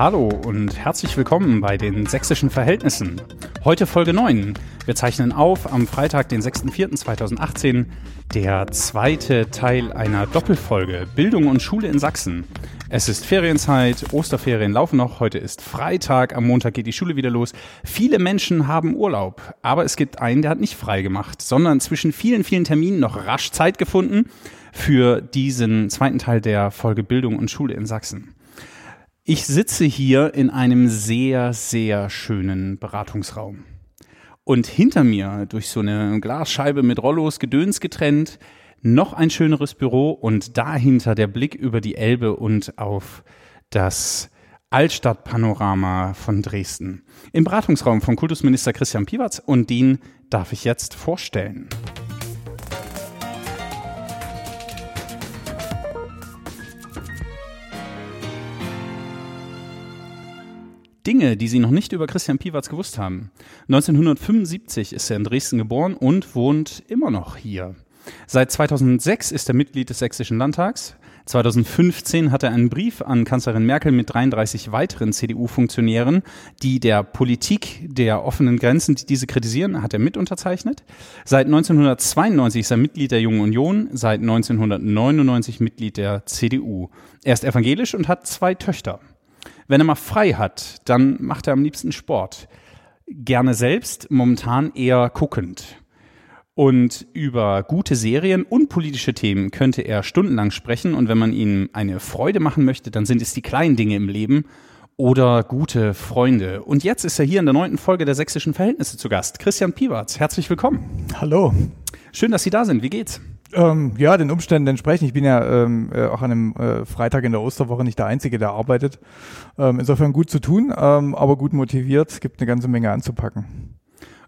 Hallo und herzlich willkommen bei den sächsischen Verhältnissen. Heute Folge 9. Wir zeichnen auf am Freitag, den 6.4.2018, der zweite Teil einer Doppelfolge Bildung und Schule in Sachsen. Es ist Ferienzeit, Osterferien laufen noch, heute ist Freitag, am Montag geht die Schule wieder los. Viele Menschen haben Urlaub, aber es gibt einen, der hat nicht frei gemacht, sondern zwischen vielen, vielen Terminen noch rasch Zeit gefunden für diesen zweiten Teil der Folge Bildung und Schule in Sachsen. Ich sitze hier in einem sehr, sehr schönen Beratungsraum. Und hinter mir, durch so eine Glasscheibe mit Rollos Gedöns getrennt, noch ein schöneres Büro und dahinter der Blick über die Elbe und auf das Altstadtpanorama von Dresden. Im Beratungsraum von Kultusminister Christian Piwatz und den darf ich jetzt vorstellen. Dinge, die Sie noch nicht über Christian Piwatz gewusst haben. 1975 ist er in Dresden geboren und wohnt immer noch hier. Seit 2006 ist er Mitglied des Sächsischen Landtags. 2015 hat er einen Brief an Kanzlerin Merkel mit 33 weiteren CDU-Funktionären, die der Politik der offenen Grenzen, die diese kritisieren, hat er mit unterzeichnet. Seit 1992 ist er Mitglied der Jungen Union, seit 1999 Mitglied der CDU. Er ist evangelisch und hat zwei Töchter. Wenn er mal frei hat, dann macht er am liebsten Sport. Gerne selbst, momentan eher guckend. Und über gute Serien und politische Themen könnte er stundenlang sprechen. Und wenn man ihm eine Freude machen möchte, dann sind es die kleinen Dinge im Leben oder gute Freunde. Und jetzt ist er hier in der neunten Folge der Sächsischen Verhältnisse zu Gast. Christian Piewatz, herzlich willkommen. Hallo. Schön, dass Sie da sind. Wie geht's? Ähm, ja, den Umständen entsprechend. Ich bin ja ähm, äh, auch an einem äh, Freitag in der Osterwoche nicht der Einzige, der arbeitet. Ähm, insofern gut zu tun, ähm, aber gut motiviert. Es gibt eine ganze Menge anzupacken.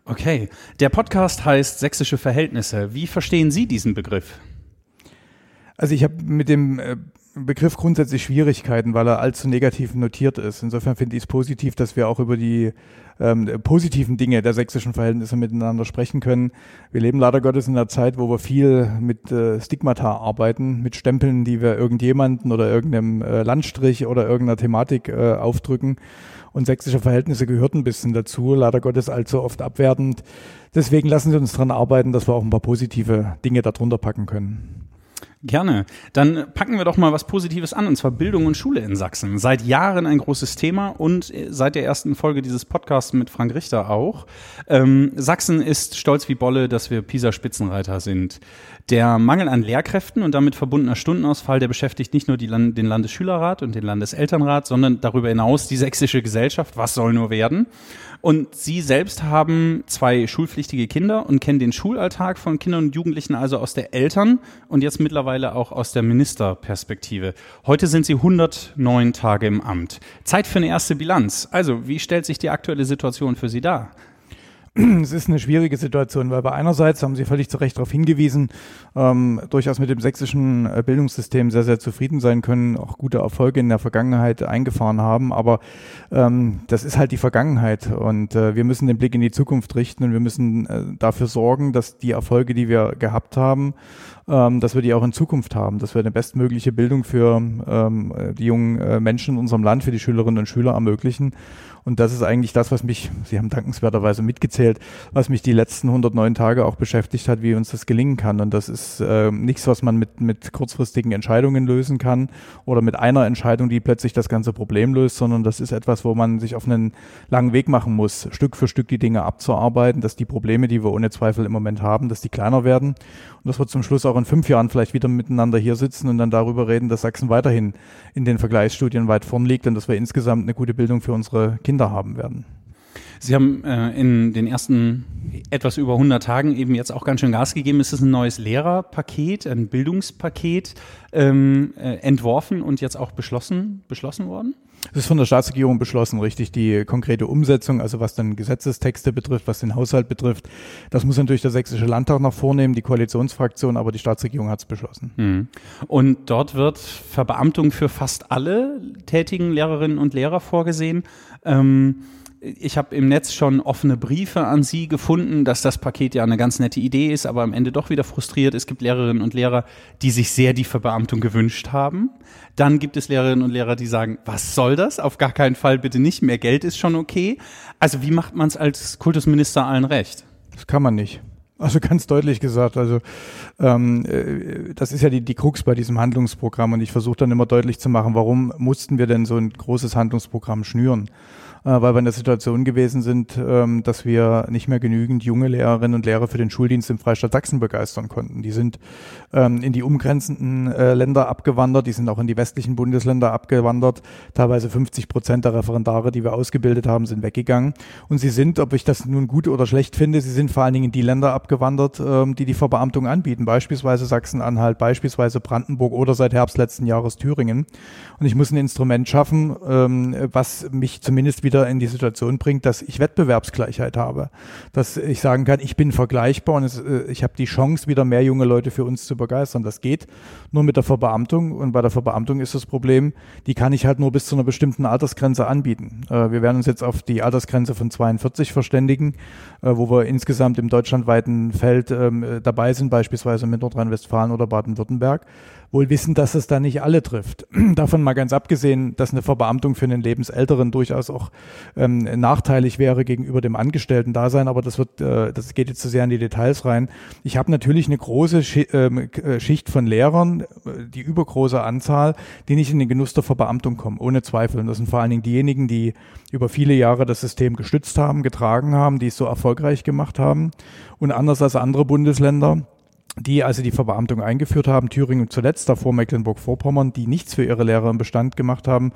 Okay, der Podcast heißt Sächsische Verhältnisse. Wie verstehen Sie diesen Begriff? Also ich habe mit dem äh, Begriff grundsätzlich Schwierigkeiten, weil er allzu negativ notiert ist. Insofern finde ich es positiv, dass wir auch über die ähm, positiven Dinge der sächsischen Verhältnisse miteinander sprechen können. Wir leben leider Gottes in einer Zeit, wo wir viel mit äh, Stigmata arbeiten, mit Stempeln, die wir irgendjemanden oder irgendeinem äh, Landstrich oder irgendeiner Thematik äh, aufdrücken. Und sächsische Verhältnisse gehört ein bisschen dazu, leider Gottes allzu oft abwertend. Deswegen lassen Sie uns daran arbeiten, dass wir auch ein paar positive Dinge darunter packen können. Gerne. Dann packen wir doch mal was Positives an, und zwar Bildung und Schule in Sachsen. Seit Jahren ein großes Thema und seit der ersten Folge dieses Podcasts mit Frank Richter auch. Ähm, Sachsen ist stolz wie Bolle, dass wir PISA-Spitzenreiter sind. Der Mangel an Lehrkräften und damit verbundener Stundenausfall, der beschäftigt nicht nur Land den Landesschülerrat und den Landeselternrat, sondern darüber hinaus die sächsische Gesellschaft. Was soll nur werden? Und Sie selbst haben zwei schulpflichtige Kinder und kennen den Schulalltag von Kindern und Jugendlichen also aus der Eltern und jetzt mittlerweile auch aus der Ministerperspektive. Heute sind Sie 109 Tage im Amt. Zeit für eine erste Bilanz. Also, wie stellt sich die aktuelle Situation für Sie dar? es ist eine schwierige Situation, weil bei einerseits haben Sie völlig zu Recht darauf hingewiesen, ähm, durchaus mit dem sächsischen äh, Bildungssystem sehr, sehr zufrieden sein können, auch gute Erfolge in der Vergangenheit eingefahren haben. Aber ähm, das ist halt die Vergangenheit und äh, wir müssen den Blick in die Zukunft richten und wir müssen äh, dafür sorgen, dass die Erfolge, die wir gehabt haben, ähm, dass wir die auch in Zukunft haben, dass wir eine bestmögliche Bildung für ähm, die jungen äh, Menschen in unserem Land, für die Schülerinnen und Schüler ermöglichen. Und das ist eigentlich das, was mich, Sie haben dankenswerterweise mitgezählt, was mich die letzten 109 Tage auch beschäftigt hat, wie uns das gelingen kann. Und das ist äh, nichts, was man mit, mit kurzfristigen Entscheidungen lösen kann oder mit einer Entscheidung, die plötzlich das ganze Problem löst, sondern das ist etwas, wo man sich auf einen langen Weg machen muss, Stück für Stück die Dinge abzuarbeiten, dass die Probleme, die wir ohne Zweifel im Moment haben, dass die kleiner werden und dass wir zum Schluss auch in fünf Jahren vielleicht wieder miteinander hier sitzen und dann darüber reden, dass Sachsen weiterhin in den Vergleichsstudien weit vorn liegt und dass wir insgesamt eine gute Bildung für unsere Kinder Kinder haben werden. Sie haben äh, in den ersten etwas über 100 Tagen eben jetzt auch ganz schön Gas gegeben. Es ist ein neues Lehrerpaket, ein Bildungspaket ähm, äh, entworfen und jetzt auch beschlossen, beschlossen worden? Es ist von der Staatsregierung beschlossen, richtig. Die konkrete Umsetzung, also was dann Gesetzestexte betrifft, was den Haushalt betrifft, das muss natürlich der Sächsische Landtag noch vornehmen, die Koalitionsfraktion, aber die Staatsregierung hat es beschlossen. Mhm. Und dort wird Verbeamtung für fast alle tätigen Lehrerinnen und Lehrer vorgesehen. Ähm, ich habe im Netz schon offene Briefe an Sie gefunden, dass das Paket ja eine ganz nette Idee ist, aber am Ende doch wieder frustriert. Es gibt Lehrerinnen und Lehrer, die sich sehr die Verbeamtung gewünscht haben. Dann gibt es Lehrerinnen und Lehrer, die sagen, was soll das? Auf gar keinen Fall bitte nicht. Mehr Geld ist schon okay. Also wie macht man es als Kultusminister allen recht? Das kann man nicht. Also ganz deutlich gesagt, also ähm, äh, das ist ja die, die Krux bei diesem Handlungsprogramm und ich versuche dann immer deutlich zu machen, warum mussten wir denn so ein großes Handlungsprogramm schnüren? Äh, weil wir in der Situation gewesen sind, ähm, dass wir nicht mehr genügend junge Lehrerinnen und Lehrer für den Schuldienst im Freistaat Sachsen begeistern konnten. Die sind ähm, in die umgrenzenden äh, Länder abgewandert, die sind auch in die westlichen Bundesländer abgewandert. Teilweise 50 Prozent der Referendare, die wir ausgebildet haben, sind weggegangen. Und sie sind, ob ich das nun gut oder schlecht finde, sie sind vor allen Dingen in die Länder abgewandert, ähm, die die Verbeamtung anbieten, beispielsweise Sachsen-Anhalt, beispielsweise Brandenburg oder seit Herbst letzten Jahres Thüringen. Und ich muss ein Instrument schaffen, was mich zumindest wieder wieder in die Situation bringt, dass ich Wettbewerbsgleichheit habe. Dass ich sagen kann, ich bin vergleichbar und es, äh, ich habe die Chance, wieder mehr junge Leute für uns zu begeistern. Das geht nur mit der Verbeamtung und bei der Verbeamtung ist das Problem, die kann ich halt nur bis zu einer bestimmten Altersgrenze anbieten. Äh, wir werden uns jetzt auf die Altersgrenze von 42 verständigen, äh, wo wir insgesamt im deutschlandweiten Feld ähm, dabei sind, beispielsweise mit Nordrhein-Westfalen oder Baden-Württemberg wohl wissen, dass es da nicht alle trifft. Davon mal ganz abgesehen, dass eine Verbeamtung für einen Lebensälteren durchaus auch ähm, nachteilig wäre gegenüber dem Angestellten-Dasein, aber das wird, äh, das geht jetzt zu sehr in die Details rein. Ich habe natürlich eine große Schi ähm, äh, Schicht von Lehrern, äh, die übergroße Anzahl, die nicht in den Genuss der Verbeamtung kommen, ohne Zweifel. Und das sind vor allen Dingen diejenigen, die über viele Jahre das System gestützt haben, getragen haben, die es so erfolgreich gemacht haben. Und anders als andere Bundesländer die also die Verbeamtung eingeführt haben, Thüringen zuletzt, davor Mecklenburg-Vorpommern, die nichts für ihre Lehrer im Bestand gemacht haben,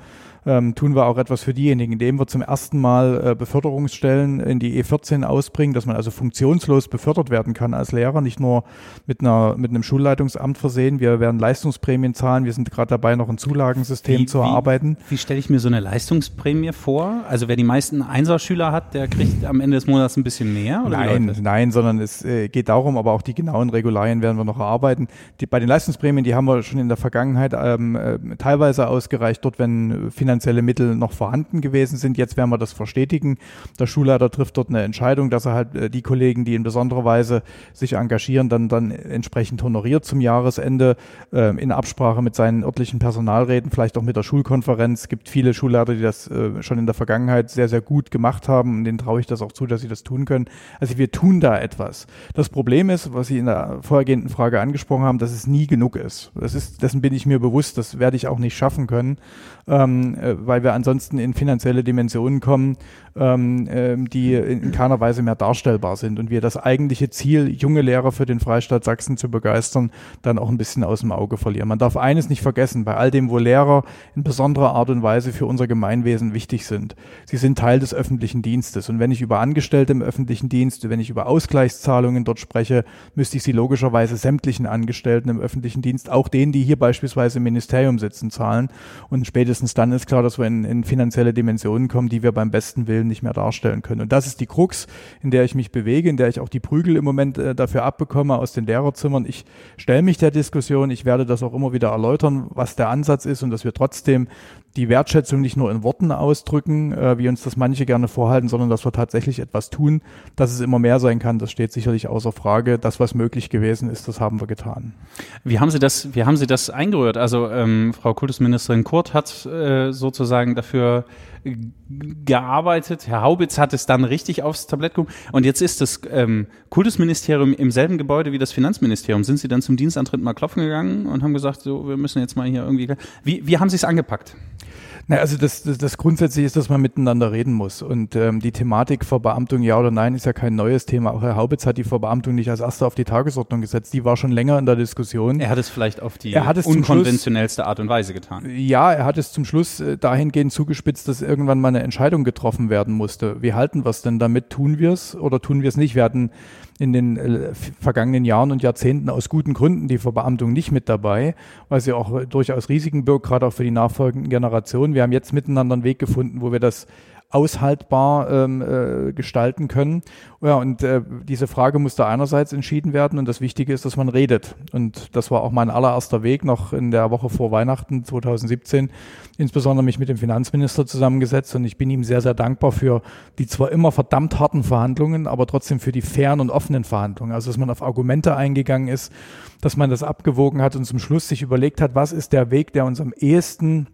ähm, tun wir auch etwas für diejenigen, indem wir zum ersten Mal äh, Beförderungsstellen in die E14 ausbringen, dass man also funktionslos befördert werden kann als Lehrer, nicht nur mit einer mit einem Schulleitungsamt versehen. Wir werden Leistungsprämien zahlen. Wir sind gerade dabei, noch ein Zulagensystem wie, zu erarbeiten. Wie, stelle ich mir so eine Leistungsprämie vor? Also wer die meisten Einserschüler hat, der kriegt am Ende des Monats ein bisschen mehr? nein, nein, sondern es äh, geht darum, aber auch die genauen Regularien werden wir noch erarbeiten. Die, bei den Leistungsprämien, die haben wir schon in der Vergangenheit ähm, äh, teilweise ausgereicht, dort wenn finanziell finanzielle Mittel noch vorhanden gewesen sind. Jetzt werden wir das verstetigen. Der Schulleiter trifft dort eine Entscheidung, dass er halt äh, die Kollegen, die in besonderer Weise sich engagieren, dann, dann entsprechend honoriert zum Jahresende äh, in Absprache mit seinen örtlichen Personalräten, vielleicht auch mit der Schulkonferenz. Es gibt viele Schulleiter, die das äh, schon in der Vergangenheit sehr, sehr gut gemacht haben und denen traue ich das auch zu, dass sie das tun können. Also wir tun da etwas. Das Problem ist, was Sie in der vorhergehenden Frage angesprochen haben, dass es nie genug ist. Das ist dessen bin ich mir bewusst, das werde ich auch nicht schaffen können ähm, äh, weil wir ansonsten in finanzielle Dimensionen kommen, ähm, äh, die in keiner Weise mehr darstellbar sind und wir das eigentliche Ziel, junge Lehrer für den Freistaat Sachsen zu begeistern, dann auch ein bisschen aus dem Auge verlieren. Man darf eines nicht vergessen, bei all dem, wo Lehrer in besonderer Art und Weise für unser Gemeinwesen wichtig sind. Sie sind Teil des öffentlichen Dienstes und wenn ich über Angestellte im öffentlichen Dienst, wenn ich über Ausgleichszahlungen dort spreche, müsste ich sie logischerweise sämtlichen Angestellten im öffentlichen Dienst, auch denen, die hier beispielsweise im Ministerium sitzen, zahlen und spätestens dann ist klar, dass wir in, in finanzielle Dimensionen kommen, die wir beim besten Willen nicht mehr darstellen können. Und das ist die Krux, in der ich mich bewege, in der ich auch die Prügel im Moment äh, dafür abbekomme aus den Lehrerzimmern. Ich stelle mich der Diskussion, ich werde das auch immer wieder erläutern, was der Ansatz ist und dass wir trotzdem die Wertschätzung nicht nur in Worten ausdrücken, äh, wie uns das manche gerne vorhalten, sondern dass wir tatsächlich etwas tun, dass es immer mehr sein kann. Das steht sicherlich außer Frage. Das, was möglich gewesen ist, das haben wir getan. Wie haben Sie das, wie haben Sie das eingerührt? Also ähm, Frau Kultusministerin Kurt hat äh, sozusagen dafür gearbeitet. Herr Haubitz hat es dann richtig aufs Tablett gehoben. Und jetzt ist das ähm, Kultusministerium im selben Gebäude wie das Finanzministerium. Sind Sie dann zum Dienstantritt mal klopfen gegangen und haben gesagt, so, wir müssen jetzt mal hier irgendwie. Wie, wie haben Sie es angepackt? Na, also das, das, das grundsätzlich ist, dass man miteinander reden muss. Und ähm, die Thematik Verbeamtung ja oder nein ist ja kein neues Thema. Auch Herr Haubitz hat die Verbeamtung nicht als erster auf die Tagesordnung gesetzt. Die war schon länger in der Diskussion. Er hat es vielleicht auf die unkonventionellste Art und Weise getan. Ja, er hat es zum Schluss äh, dahingehend zugespitzt, dass irgendwann mal eine Entscheidung getroffen werden musste. Wie halten wir es denn damit? Tun wir es oder tun wir es nicht? Wir hatten in den äh, vergangenen Jahren und Jahrzehnten aus guten Gründen die Verbeamtung nicht mit dabei, weil sie auch äh, durchaus Risiken birgt, gerade auch für die nachfolgenden Generationen. Wir haben jetzt miteinander einen Weg gefunden, wo wir das aushaltbar ähm, äh, gestalten können. Ja, und äh, diese Frage musste einerseits entschieden werden und das Wichtige ist, dass man redet. Und das war auch mein allererster Weg noch in der Woche vor Weihnachten 2017, insbesondere mich mit dem Finanzminister zusammengesetzt und ich bin ihm sehr, sehr dankbar für die zwar immer verdammt harten Verhandlungen, aber trotzdem für die fairen und offenen Verhandlungen. Also, dass man auf Argumente eingegangen ist, dass man das abgewogen hat und zum Schluss sich überlegt hat, was ist der Weg, der uns am ehesten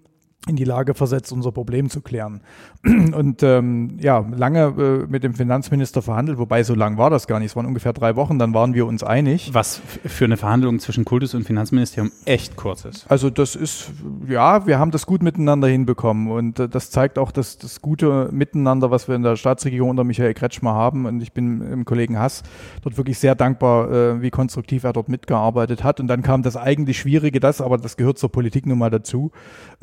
in die Lage versetzt, unser Problem zu klären. Und ähm, ja, lange äh, mit dem Finanzminister verhandelt, wobei so lang war das gar nicht. Es waren ungefähr drei Wochen, dann waren wir uns einig. Was für eine Verhandlung zwischen Kultus und Finanzministerium echt kurz ist. Also das ist, ja, wir haben das gut miteinander hinbekommen und äh, das zeigt auch das, das gute Miteinander, was wir in der Staatsregierung unter Michael Kretschmer haben. Und ich bin im Kollegen Hass dort wirklich sehr dankbar, äh, wie konstruktiv er dort mitgearbeitet hat. Und dann kam das eigentlich Schwierige, das, aber das gehört zur Politik nun mal dazu,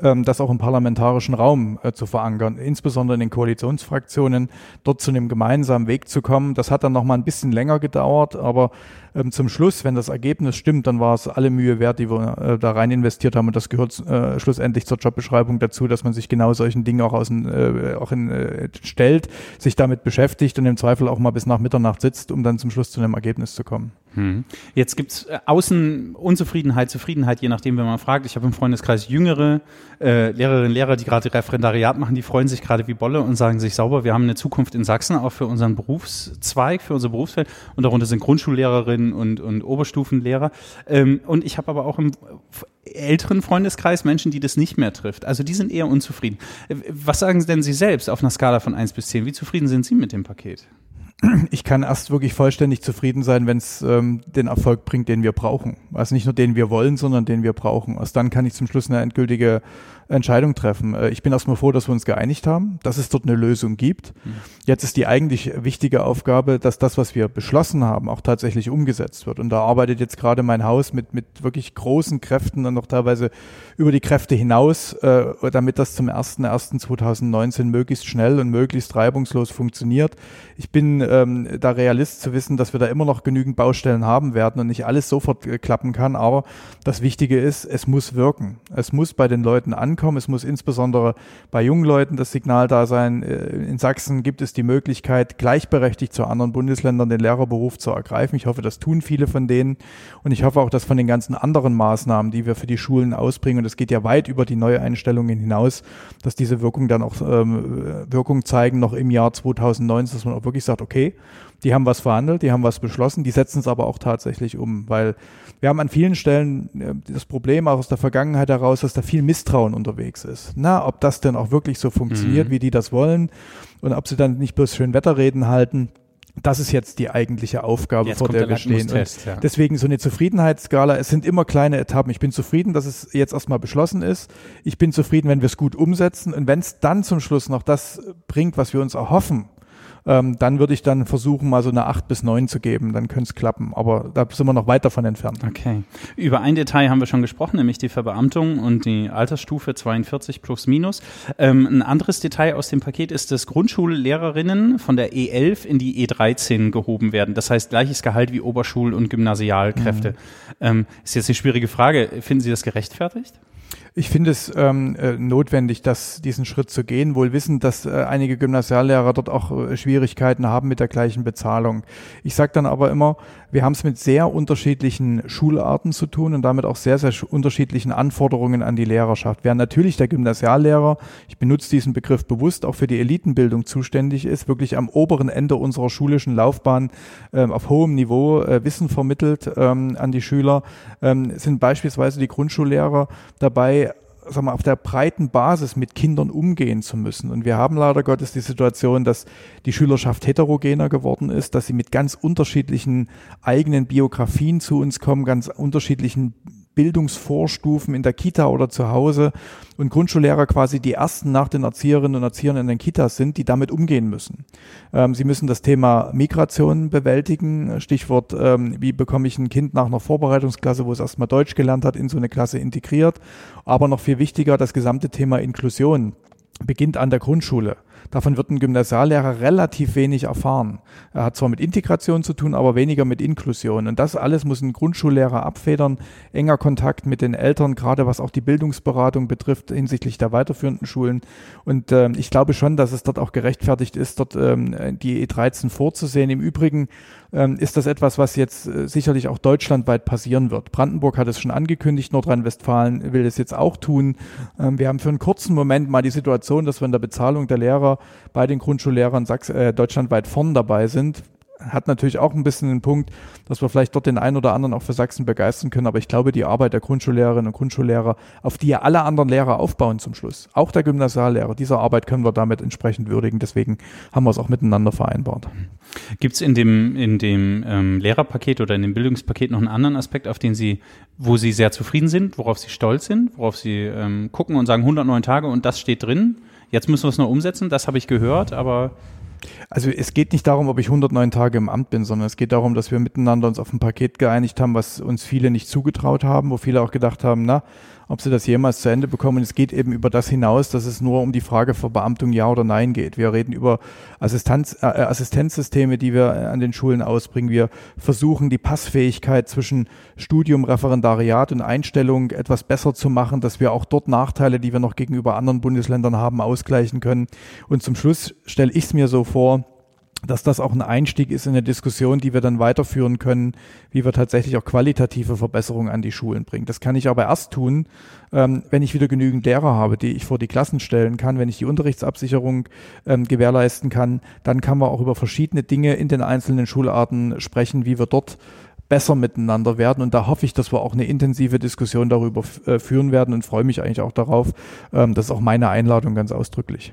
ähm, dass auch auch im parlamentarischen Raum äh, zu verankern, insbesondere in den Koalitionsfraktionen, dort zu einem gemeinsamen Weg zu kommen. Das hat dann noch mal ein bisschen länger gedauert, aber ähm, zum Schluss, wenn das Ergebnis stimmt, dann war es alle Mühe wert, die wir äh, da rein investiert haben. Und das gehört äh, schlussendlich zur Jobbeschreibung dazu, dass man sich genau solchen Dingen auch, aus, äh, auch in, äh, stellt, sich damit beschäftigt und im Zweifel auch mal bis nach Mitternacht sitzt, um dann zum Schluss zu einem Ergebnis zu kommen. Hm. Jetzt gibt es äh, außen Unzufriedenheit, Zufriedenheit, je nachdem, wenn man fragt. Ich habe im Freundeskreis jüngere äh, Lehrerinnen und Lehrer, die gerade Referendariat machen, die freuen sich gerade wie Bolle und sagen sich sauber, wir haben eine Zukunft in Sachsen, auch für unseren Berufszweig, für unser Berufsfeld. Und darunter sind Grundschullehrerinnen, Lehrerinnen und, und Oberstufenlehrer. Ähm, und ich habe aber auch im älteren Freundeskreis Menschen, die das nicht mehr trifft. Also die sind eher unzufrieden. Äh, was sagen denn Sie selbst auf einer Skala von 1 bis 10? Wie zufrieden sind Sie mit dem Paket? Ich kann erst wirklich vollständig zufrieden sein, wenn es ähm, den Erfolg bringt, den wir brauchen. Also nicht nur den wir wollen, sondern den wir brauchen. Erst dann kann ich zum Schluss eine endgültige Entscheidung treffen. Äh, ich bin erstmal froh, dass wir uns geeinigt haben, dass es dort eine Lösung gibt. Mhm. Jetzt ist die eigentlich wichtige Aufgabe, dass das, was wir beschlossen haben, auch tatsächlich umgesetzt wird. Und da arbeitet jetzt gerade mein Haus mit, mit wirklich großen Kräften und noch teilweise über die Kräfte hinaus, äh, damit das zum 1.1.2019 möglichst schnell und möglichst reibungslos funktioniert. Ich bin ähm, da Realist zu wissen, dass wir da immer noch genügend Baustellen haben werden und nicht alles sofort äh, klappen kann. Aber das Wichtige ist, es muss wirken. Es muss bei den Leuten ankommen ankommen. Es muss insbesondere bei jungen Leuten das Signal da sein. Äh, in Sachsen gibt es die Möglichkeit, gleichberechtigt zu anderen Bundesländern den Lehrerberuf zu ergreifen. Ich hoffe, das tun viele von denen. Und ich hoffe auch, dass von den ganzen anderen Maßnahmen, die wir für die Schulen ausbringen, und das geht ja weit über die Neueinstellungen hinaus, dass diese Wirkung dann auch ähm, Wirkung zeigen noch im Jahr 2019, dass man auch wirklich sagt, okay, die haben was verhandelt, die haben was beschlossen, die setzen es aber auch tatsächlich um, weil wir haben an vielen Stellen äh, das Problem auch aus der Vergangenheit heraus, dass da viel Misstrauen unterwegs ist. Na, ob das denn auch wirklich so funktioniert, mhm. wie die das wollen und ob sie dann nicht bloß schön Wetterreden halten. Das ist jetzt die eigentliche Aufgabe, jetzt vor der wir stehen. Ja. Deswegen so eine Zufriedenheitsskala. Es sind immer kleine Etappen. Ich bin zufrieden, dass es jetzt erstmal beschlossen ist. Ich bin zufrieden, wenn wir es gut umsetzen. Und wenn es dann zum Schluss noch das bringt, was wir uns erhoffen, ähm, dann würde ich dann versuchen, mal so eine 8 bis 9 zu geben. Dann könnte es klappen. Aber da sind wir noch weit davon entfernt. Okay. Über ein Detail haben wir schon gesprochen, nämlich die Verbeamtung und die Altersstufe 42 plus minus. Ähm, ein anderes Detail aus dem Paket ist, dass Grundschullehrerinnen von der E11 in die E13 gehoben werden. Das heißt gleiches Gehalt wie Oberschul- und Gymnasialkräfte. Mhm. Ähm, ist jetzt eine schwierige Frage. Finden Sie das gerechtfertigt? Ich finde es ähm, äh, notwendig, dass diesen Schritt zu gehen, wohl wissend, dass äh, einige Gymnasiallehrer dort auch äh, Schwierigkeiten haben mit der gleichen Bezahlung. Ich sage dann aber immer, wir haben es mit sehr unterschiedlichen Schularten zu tun und damit auch sehr, sehr unterschiedlichen Anforderungen an die Lehrerschaft. Während natürlich der Gymnasiallehrer, ich benutze diesen Begriff bewusst, auch für die Elitenbildung zuständig ist, wirklich am oberen Ende unserer schulischen Laufbahn ähm, auf hohem Niveau äh, Wissen vermittelt ähm, an die Schüler, ähm, sind beispielsweise die Grundschullehrer dabei, sag mal, auf der breiten Basis mit Kindern umgehen zu müssen. Und wir haben leider Gottes die Situation, dass die Schülerschaft heterogener geworden ist, dass sie mit ganz unterschiedlichen eigenen Biografien zu uns kommen, ganz unterschiedlichen Bildungsvorstufen in der Kita oder zu Hause und Grundschullehrer quasi die ersten nach den Erzieherinnen und Erziehern in den Kitas sind, die damit umgehen müssen. Ähm, sie müssen das Thema Migration bewältigen. Stichwort, ähm, wie bekomme ich ein Kind nach einer Vorbereitungsklasse, wo es erstmal Deutsch gelernt hat, in so eine Klasse integriert. Aber noch viel wichtiger, das gesamte Thema Inklusion beginnt an der Grundschule. Davon wird ein Gymnasiallehrer relativ wenig erfahren. Er hat zwar mit Integration zu tun, aber weniger mit Inklusion. Und das alles muss ein Grundschullehrer abfedern. Enger Kontakt mit den Eltern, gerade was auch die Bildungsberatung betrifft hinsichtlich der weiterführenden Schulen. Und ähm, ich glaube schon, dass es dort auch gerechtfertigt ist, dort ähm, die E13 vorzusehen. Im Übrigen ähm, ist das etwas, was jetzt äh, sicherlich auch deutschlandweit passieren wird. Brandenburg hat es schon angekündigt, Nordrhein-Westfalen will es jetzt auch tun. Ähm, wir haben für einen kurzen Moment mal die Situation, dass wir in der Bezahlung der Lehrer bei den Grundschullehrern Sachs äh, deutschlandweit vorn dabei sind hat natürlich auch ein bisschen den Punkt, dass wir vielleicht dort den einen oder anderen auch für Sachsen begeistern können. Aber ich glaube, die Arbeit der Grundschullehrerinnen und Grundschullehrer, auf die ja alle anderen Lehrer aufbauen zum Schluss, auch der Gymnasiallehrer, diese Arbeit können wir damit entsprechend würdigen. Deswegen haben wir es auch miteinander vereinbart. Gibt es in dem, in dem ähm, Lehrerpaket oder in dem Bildungspaket noch einen anderen Aspekt, auf den Sie, wo Sie sehr zufrieden sind, worauf Sie stolz sind, worauf Sie ähm, gucken und sagen 109 Tage und das steht drin? Jetzt müssen wir es noch umsetzen, das habe ich gehört, aber also es geht nicht darum, ob ich 109 Tage im Amt bin, sondern es geht darum, dass wir miteinander uns auf ein Paket geeinigt haben, was uns viele nicht zugetraut haben, wo viele auch gedacht haben, na, ob sie das jemals zu Ende bekommen. Es geht eben über das hinaus, dass es nur um die Frage Verbeamtung ja oder nein geht. Wir reden über Assistenz, äh, Assistenzsysteme, die wir an den Schulen ausbringen. Wir versuchen die Passfähigkeit zwischen Studium, Referendariat und Einstellung etwas besser zu machen, dass wir auch dort Nachteile, die wir noch gegenüber anderen Bundesländern haben, ausgleichen können. Und zum Schluss stelle ich es mir so vor, dass das auch ein Einstieg ist in eine Diskussion, die wir dann weiterführen können, wie wir tatsächlich auch qualitative Verbesserungen an die Schulen bringen. Das kann ich aber erst tun, ähm, wenn ich wieder genügend Lehrer habe, die ich vor die Klassen stellen kann, wenn ich die Unterrichtsabsicherung ähm, gewährleisten kann, dann kann man auch über verschiedene Dinge in den einzelnen Schularten sprechen, wie wir dort besser miteinander werden. Und da hoffe ich, dass wir auch eine intensive Diskussion darüber äh, führen werden und freue mich eigentlich auch darauf. Ähm, das ist auch meine Einladung ganz ausdrücklich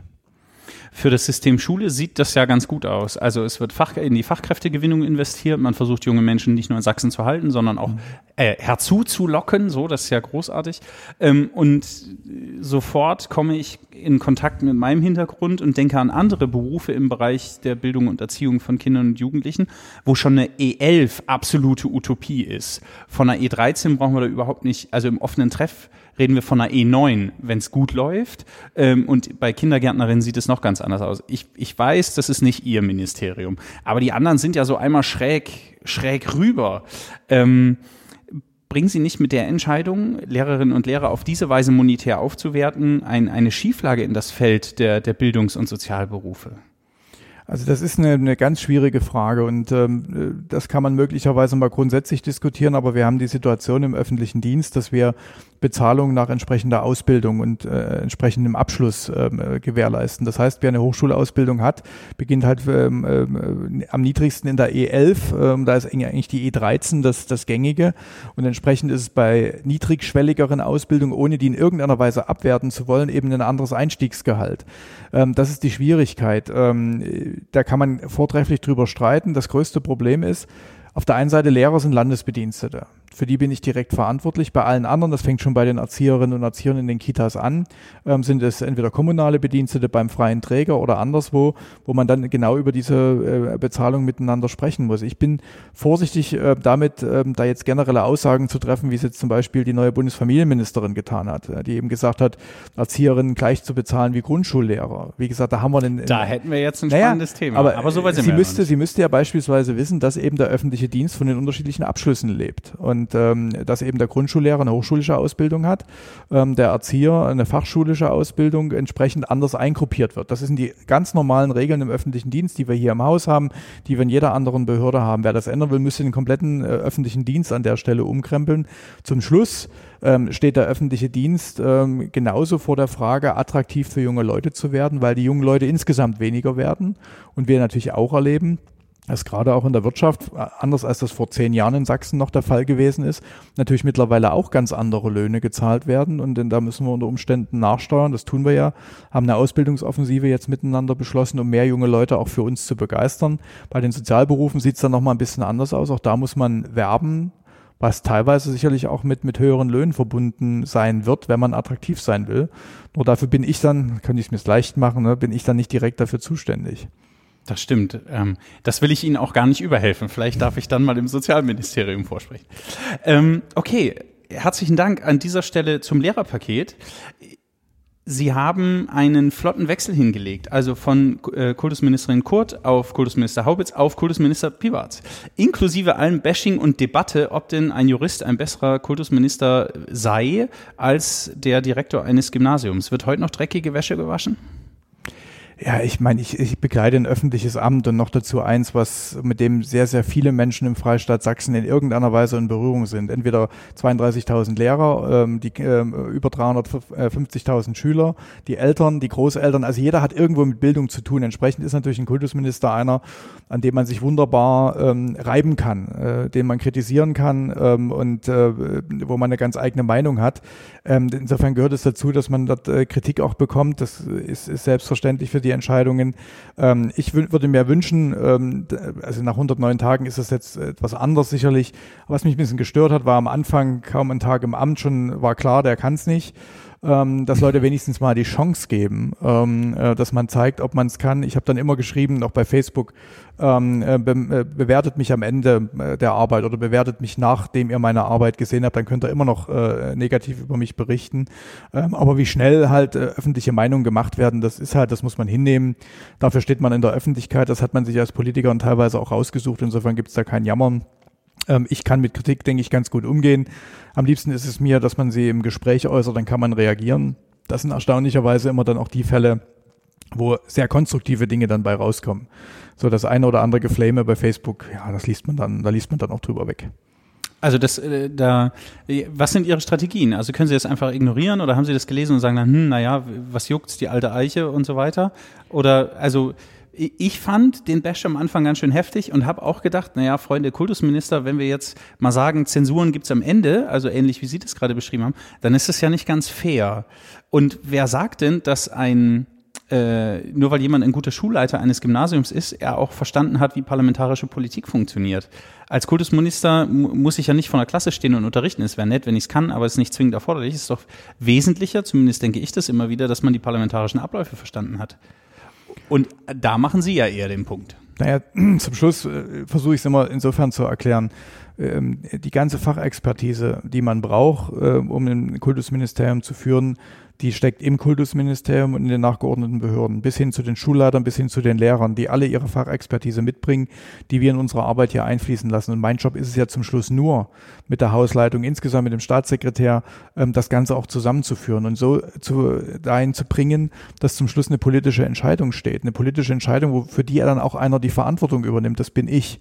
für das System Schule sieht das ja ganz gut aus. Also es wird Fach, in die Fachkräftegewinnung investiert. Man versucht junge Menschen nicht nur in Sachsen zu halten, sondern auch äh, herzuzulocken. So, das ist ja großartig. Ähm, und sofort komme ich in Kontakt mit meinem Hintergrund und denke an andere Berufe im Bereich der Bildung und Erziehung von Kindern und Jugendlichen, wo schon eine E11 absolute Utopie ist. Von einer E13 brauchen wir da überhaupt nicht, also im offenen Treff reden wir von einer E9, wenn es gut läuft. Ähm, und bei Kindergärtnerinnen sieht es noch ganz anders aus. Ich, ich weiß, das ist nicht ihr Ministerium, aber die anderen sind ja so einmal schräg, schräg rüber. Ähm, bringen Sie nicht mit der Entscheidung, Lehrerinnen und Lehrer auf diese Weise monetär aufzuwerten, ein, eine Schieflage in das Feld der, der Bildungs- und Sozialberufe? Also das ist eine, eine ganz schwierige Frage und ähm, das kann man möglicherweise mal grundsätzlich diskutieren, aber wir haben die Situation im öffentlichen Dienst, dass wir Bezahlung nach entsprechender Ausbildung und äh, entsprechendem Abschluss ähm, äh, gewährleisten. Das heißt, wer eine Hochschulausbildung hat, beginnt halt ähm, äh, am niedrigsten in der E11, ähm, da ist eigentlich die E13 das, das gängige und entsprechend ist es bei niedrigschwelligeren Ausbildungen, ohne die in irgendeiner Weise abwerten zu wollen, eben ein anderes Einstiegsgehalt. Ähm, das ist die Schwierigkeit. Ähm, da kann man vortrefflich drüber streiten. Das größte Problem ist, auf der einen Seite Lehrer sind Landesbedienstete. Für die bin ich direkt verantwortlich. Bei allen anderen, das fängt schon bei den Erzieherinnen und Erziehern in den Kitas an, ähm, sind es entweder kommunale Bedienstete beim freien Träger oder anderswo, wo man dann genau über diese äh, Bezahlung miteinander sprechen muss. Ich bin vorsichtig äh, damit, äh, da jetzt generelle Aussagen zu treffen, wie es jetzt zum Beispiel die neue Bundesfamilienministerin getan hat, die eben gesagt hat, Erzieherinnen gleich zu bezahlen wie Grundschullehrer. Wie gesagt, da haben wir einen. Da hätten wir jetzt ein naja, spannendes Thema. Aber, aber so weit sind sie wir müsste, sie müsste ja beispielsweise wissen, dass eben der öffentliche Dienst von den unterschiedlichen Abschlüssen lebt. Und und ähm, dass eben der Grundschullehrer eine hochschulische Ausbildung hat, ähm, der Erzieher eine fachschulische Ausbildung entsprechend anders eingruppiert wird. Das sind die ganz normalen Regeln im öffentlichen Dienst, die wir hier im Haus haben, die wir in jeder anderen Behörde haben. Wer das ändern will, müsste den kompletten äh, öffentlichen Dienst an der Stelle umkrempeln. Zum Schluss ähm, steht der öffentliche Dienst ähm, genauso vor der Frage, attraktiv für junge Leute zu werden, weil die jungen Leute insgesamt weniger werden und wir natürlich auch erleben, dass gerade auch in der Wirtschaft, äh, anders als das vor zehn Jahren in Sachsen noch der Fall gewesen ist, natürlich mittlerweile auch ganz andere Löhne gezahlt werden. Und denn da müssen wir unter Umständen nachsteuern. Das tun wir ja, haben eine Ausbildungsoffensive jetzt miteinander beschlossen, um mehr junge Leute auch für uns zu begeistern. Bei den Sozialberufen sieht es dann nochmal ein bisschen anders aus. Auch da muss man werben, was teilweise sicherlich auch mit, mit höheren Löhnen verbunden sein wird, wenn man attraktiv sein will. Nur dafür bin ich dann, kann ich es mir leicht machen, ne, bin ich dann nicht direkt dafür zuständig. Das stimmt. Ähm, das will ich Ihnen auch gar nicht überhelfen. Vielleicht darf ich dann mal im Sozialministerium vorsprechen. Ähm, okay, herzlichen Dank an dieser Stelle zum Lehrerpaket. Sie haben einen flotten Wechsel hingelegt, also von äh, Kultusministerin Kurt auf Kultusminister Haubitz auf Kultusminister Piwarz. Inklusive allem Bashing und Debatte, ob denn ein Jurist ein besserer Kultusminister sei als der Direktor eines Gymnasiums. Wird heute noch dreckige Wäsche gewaschen? Ja, ich meine, ich, ich begleite ein öffentliches Amt und noch dazu eins, was mit dem sehr, sehr viele Menschen im Freistaat Sachsen in irgendeiner Weise in Berührung sind. Entweder 32.000 Lehrer, ähm, die ähm, über 350.000 Schüler, die Eltern, die Großeltern. Also jeder hat irgendwo mit Bildung zu tun. Entsprechend ist natürlich ein Kultusminister einer, an dem man sich wunderbar ähm, reiben kann, äh, den man kritisieren kann ähm, und äh, wo man eine ganz eigene Meinung hat. Ähm, insofern gehört es dazu, dass man dort äh, Kritik auch bekommt. Das ist, ist selbstverständlich für die Entscheidungen. Ähm, ich würde mir wünschen, ähm, also nach 109 Tagen ist das jetzt etwas anders sicherlich. Was mich ein bisschen gestört hat, war am Anfang kaum ein Tag im Amt schon war klar, der kann es nicht ähm, dass Leute wenigstens mal die Chance geben, ähm, äh, dass man zeigt, ob man es kann. Ich habe dann immer geschrieben, auch bei Facebook, ähm, äh, be äh, bewertet mich am Ende äh, der Arbeit oder bewertet mich nachdem ihr meine Arbeit gesehen habt, dann könnt ihr immer noch äh, negativ über mich berichten. Ähm, aber wie schnell halt öffentliche Meinungen gemacht werden, das ist halt, das muss man hinnehmen. Dafür steht man in der Öffentlichkeit, das hat man sich als Politiker und teilweise auch rausgesucht. Insofern gibt es da kein Jammern. Ähm, ich kann mit Kritik, denke ich, ganz gut umgehen. Am liebsten ist es mir, dass man sie im Gespräch äußert, dann kann man reagieren. Das sind erstaunlicherweise immer dann auch die Fälle, wo sehr konstruktive Dinge dann bei rauskommen. So das eine oder andere Geflame bei Facebook, ja, das liest man dann, da liest man dann auch drüber weg. Also das, äh, da, was sind Ihre Strategien? Also können Sie das einfach ignorieren oder haben Sie das gelesen und sagen dann, hm, naja, was juckt's, die alte Eiche und so weiter? Oder, also, ich fand den Bash am Anfang ganz schön heftig und habe auch gedacht, naja, Freunde, Kultusminister, wenn wir jetzt mal sagen, Zensuren gibt's am Ende, also ähnlich wie Sie das gerade beschrieben haben, dann ist es ja nicht ganz fair. Und wer sagt denn, dass ein äh, nur weil jemand ein guter Schulleiter eines Gymnasiums ist, er auch verstanden hat, wie parlamentarische Politik funktioniert. Als Kultusminister muss ich ja nicht vor der Klasse stehen und unterrichten. Es wäre nett, wenn ich es kann, aber es ist nicht zwingend erforderlich. Es ist doch wesentlicher, zumindest denke ich das immer wieder, dass man die parlamentarischen Abläufe verstanden hat. Und da machen Sie ja eher den Punkt. Naja, zum Schluss äh, versuche ich es immer insofern zu erklären. Ähm, die ganze Fachexpertise, die man braucht, äh, um ein Kultusministerium zu führen, die steckt im Kultusministerium und in den nachgeordneten Behörden, bis hin zu den Schulleitern, bis hin zu den Lehrern, die alle ihre Fachexpertise mitbringen, die wir in unsere Arbeit hier einfließen lassen. Und mein Job ist es ja zum Schluss nur, mit der Hausleitung, insgesamt mit dem Staatssekretär, ähm, das Ganze auch zusammenzuführen und so zu, dahin zu bringen, dass zum Schluss eine politische Entscheidung steht. Eine politische Entscheidung, für die dann auch einer die Verantwortung übernimmt. Das bin ich.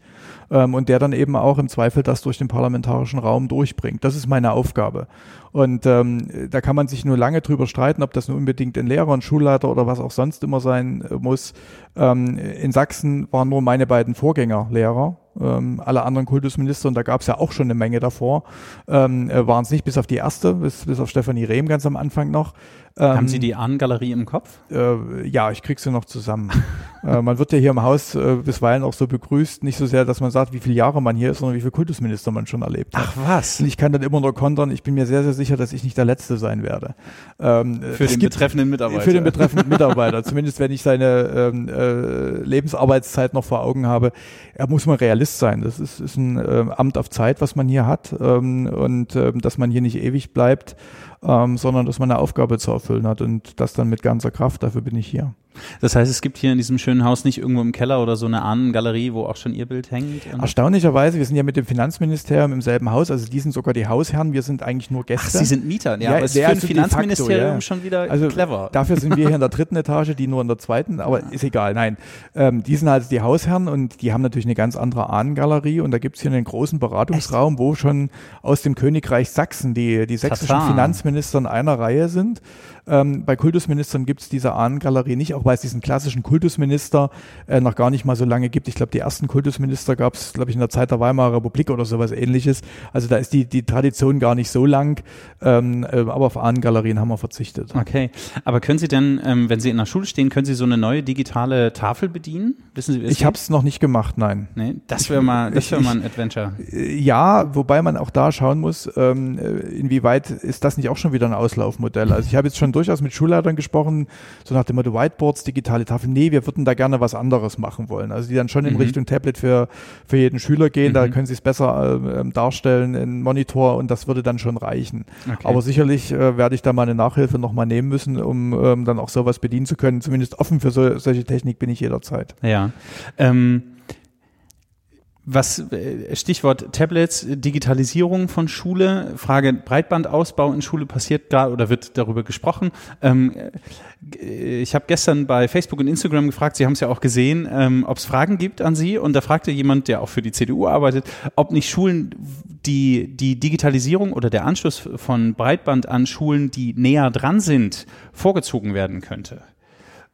Ähm, und der dann eben auch im Zweifel das durch den parlamentarischen Raum durchbringt. Das ist meine Aufgabe. Und ähm, da kann man sich nur lange drüber streiten, ob das nur unbedingt ein Lehrer, ein Schulleiter oder was auch sonst immer sein äh, muss. Ähm, in Sachsen waren nur meine beiden Vorgänger Lehrer. Ähm, alle anderen Kultusminister, und da gab es ja auch schon eine Menge davor, ähm, äh, waren es nicht, bis auf die erste, bis, bis auf Stefanie Rehm ganz am Anfang noch. Ähm, Haben Sie die Ahnengalerie im Kopf? Äh, ja, ich krieg sie noch zusammen. äh, man wird ja hier im Haus äh, bisweilen auch so begrüßt, nicht so sehr, dass man sagt, wie viele Jahre man hier ist, sondern wie viele Kultusminister man schon erlebt hat. Ach was? Und ich kann dann immer nur kontern, ich bin mir sehr, sehr sicher, dass ich nicht der Letzte sein werde. Ähm, für den betreffenden Mitarbeiter. Für den betreffenden Mitarbeiter, zumindest wenn ich seine ähm, äh, Lebensarbeitszeit noch vor Augen habe. Er muss mal Realist sein. Das ist, ist ein äh, Amt auf Zeit, was man hier hat ähm, und äh, dass man hier nicht ewig bleibt ähm, sondern dass man eine Aufgabe zu erfüllen hat und das dann mit ganzer Kraft. Dafür bin ich hier. Das heißt, es gibt hier in diesem schönen Haus nicht irgendwo im Keller oder so eine Ahnengalerie, wo auch schon Ihr Bild hängt? Erstaunlicherweise, wir sind ja mit dem Finanzministerium im selben Haus, also die sind sogar die Hausherren, wir sind eigentlich nur Gäste. Ach, Sie sind Mieter, ja, ja aber es ist für ein Finanzministerium facto, ja. schon wieder also clever. Dafür sind wir hier in der dritten Etage, die nur in der zweiten, aber ja. ist egal, nein. Ähm, die sind halt die Hausherren und die haben natürlich eine ganz andere Ahnengalerie und da gibt es hier einen großen Beratungsraum, Echt? wo schon aus dem Königreich Sachsen die, die sächsischen. Finanzminister in einer Reihe sind. Ähm, bei Kultusministern gibt es diese Ahnengalerie nicht, auch weil es diesen klassischen Kultusminister äh, noch gar nicht mal so lange gibt. Ich glaube, die ersten Kultusminister gab es, glaube ich, in der Zeit der Weimarer Republik oder sowas ähnliches. Also da ist die, die Tradition gar nicht so lang, ähm, äh, aber auf Ahnengalerien haben wir verzichtet. Okay, aber können Sie denn, ähm, wenn Sie in der Schule stehen, können Sie so eine neue digitale Tafel bedienen? Wissen Sie, ich habe es noch nicht gemacht, nein. Nee, das wäre mal, das wäre mal ein Adventure. Äh, ja, wobei man auch da schauen muss, ähm, äh, inwieweit ist das nicht auch schon wieder ein Auslaufmodell. Also ich habe jetzt schon durchaus mit Schulleitern gesprochen, so nach dem Motto Whiteboard Whiteboards, digitale Tafeln. Nee, wir würden da gerne was anderes machen wollen. Also die dann schon in mhm. Richtung Tablet für, für jeden Schüler gehen. Mhm. Da können sie es besser äh, ähm, darstellen in Monitor und das würde dann schon reichen. Okay. Aber sicherlich äh, werde ich da mal eine Nachhilfe nochmal nehmen müssen, um ähm, dann auch sowas bedienen zu können. Zumindest offen für so, solche Technik bin ich jederzeit. Ja. Ähm was äh, Stichwort Tablets, Digitalisierung von Schule, Frage Breitbandausbau in Schule passiert gerade oder wird darüber gesprochen. Ähm, äh, ich habe gestern bei Facebook und Instagram gefragt, Sie haben es ja auch gesehen, ähm, ob es Fragen gibt an Sie und da fragte jemand, der auch für die CDU arbeitet, ob nicht Schulen die, die Digitalisierung oder der Anschluss von Breitband an Schulen, die näher dran sind, vorgezogen werden könnte.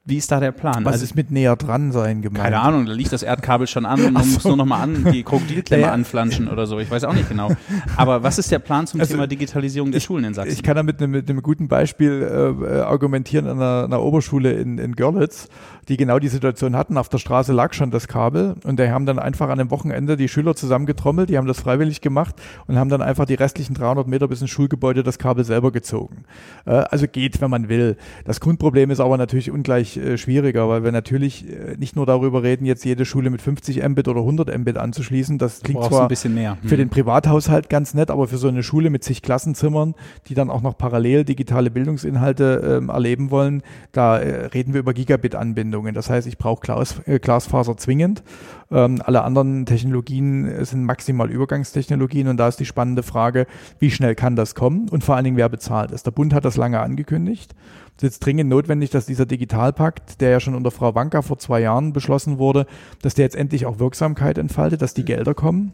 Wie ist da der Plan? Was also, ist mit näher dran sein gemeint? Keine Ahnung, da liegt das Erdkabel schon an und man so. muss nur noch mal an die Krokodilklemme ja. anflanschen oder so. Ich weiß auch nicht genau. Aber was ist der Plan zum also, Thema Digitalisierung der ich, Schulen in Sachsen? Ich kann da mit einem, mit einem guten Beispiel äh, argumentieren an einer, einer Oberschule in, in Görlitz die genau die Situation hatten. Auf der Straße lag schon das Kabel und die haben dann einfach an dem Wochenende die Schüler zusammengetrommelt, die haben das freiwillig gemacht und haben dann einfach die restlichen 300 Meter bis ins Schulgebäude das Kabel selber gezogen. Äh, also geht, wenn man will. Das Grundproblem ist aber natürlich ungleich äh, schwieriger, weil wir natürlich äh, nicht nur darüber reden, jetzt jede Schule mit 50 Mbit oder 100 Mbit anzuschließen. Das klingt zwar ein bisschen mehr. Hm. für den Privathaushalt ganz nett, aber für so eine Schule mit zig Klassenzimmern, die dann auch noch parallel digitale Bildungsinhalte ähm, erleben wollen, da äh, reden wir über Gigabit-Anbindung. Anwendungen. Das heißt, ich brauche Glas, äh, Glasfaser zwingend. Ähm, alle anderen Technologien sind maximal Übergangstechnologien und da ist die spannende Frage, wie schnell kann das kommen und vor allen Dingen, wer bezahlt es. Der Bund hat das lange angekündigt. Es ist jetzt dringend notwendig, dass dieser Digitalpakt, der ja schon unter Frau Wanka vor zwei Jahren beschlossen wurde, dass der jetzt endlich auch Wirksamkeit entfaltet, dass die Gelder kommen.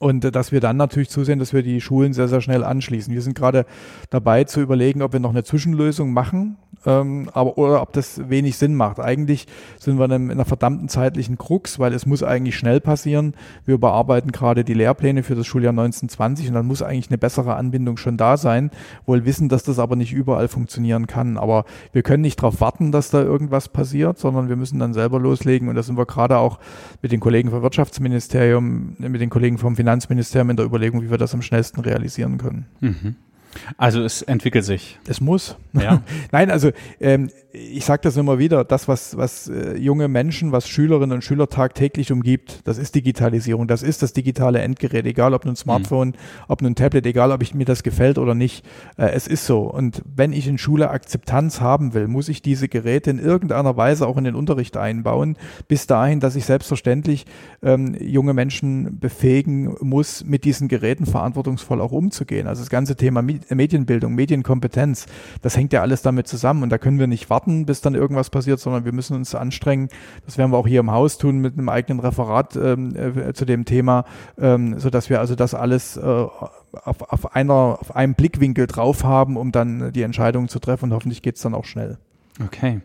Und äh, dass wir dann natürlich zusehen, dass wir die Schulen sehr, sehr schnell anschließen. Wir sind gerade dabei zu überlegen, ob wir noch eine Zwischenlösung machen, ähm, aber oder ob das wenig Sinn macht. Eigentlich sind wir in, einer verdammten zeitlichen Krux, weil es muss eigentlich schnell passieren. Wir überarbeiten gerade die Lehrpläne für das Schuljahr 1920 und dann muss eigentlich eine bessere Anbindung schon da sein. Wohl wissen, dass das aber nicht überall funktionieren kann. Aber wir können nicht darauf warten, dass da irgendwas passiert, sondern wir müssen dann selber loslegen. Und da sind wir gerade auch mit den Kollegen vom Wirtschaftsministerium, mit den Kollegen vom Finanzministerium in der Überlegung, wie wir das am schnellsten realisieren können. Mhm. Also es entwickelt sich. Es muss. Ja. Nein, also ähm, ich sage das immer wieder, das, was, was äh, junge Menschen, was Schülerinnen und Schüler tagtäglich umgibt, das ist Digitalisierung, das ist das digitale Endgerät, egal ob nun Smartphone, mhm. ob nun Tablet, egal ob ich, mir das gefällt oder nicht, äh, es ist so. Und wenn ich in Schule Akzeptanz haben will, muss ich diese Geräte in irgendeiner Weise auch in den Unterricht einbauen, bis dahin, dass ich selbstverständlich ähm, junge Menschen befähigen muss, mit diesen Geräten verantwortungsvoll auch umzugehen. Also das ganze Thema Medienbildung, Medienkompetenz, das hängt ja alles damit zusammen und da können wir nicht warten bis dann irgendwas passiert, sondern wir müssen uns anstrengen. Das werden wir auch hier im Haus tun mit einem eigenen Referat ähm, äh, zu dem Thema, ähm, so dass wir also das alles äh, auf, auf, einer, auf einem Blickwinkel drauf haben, um dann die Entscheidung zu treffen und hoffentlich geht es dann auch schnell. Okay.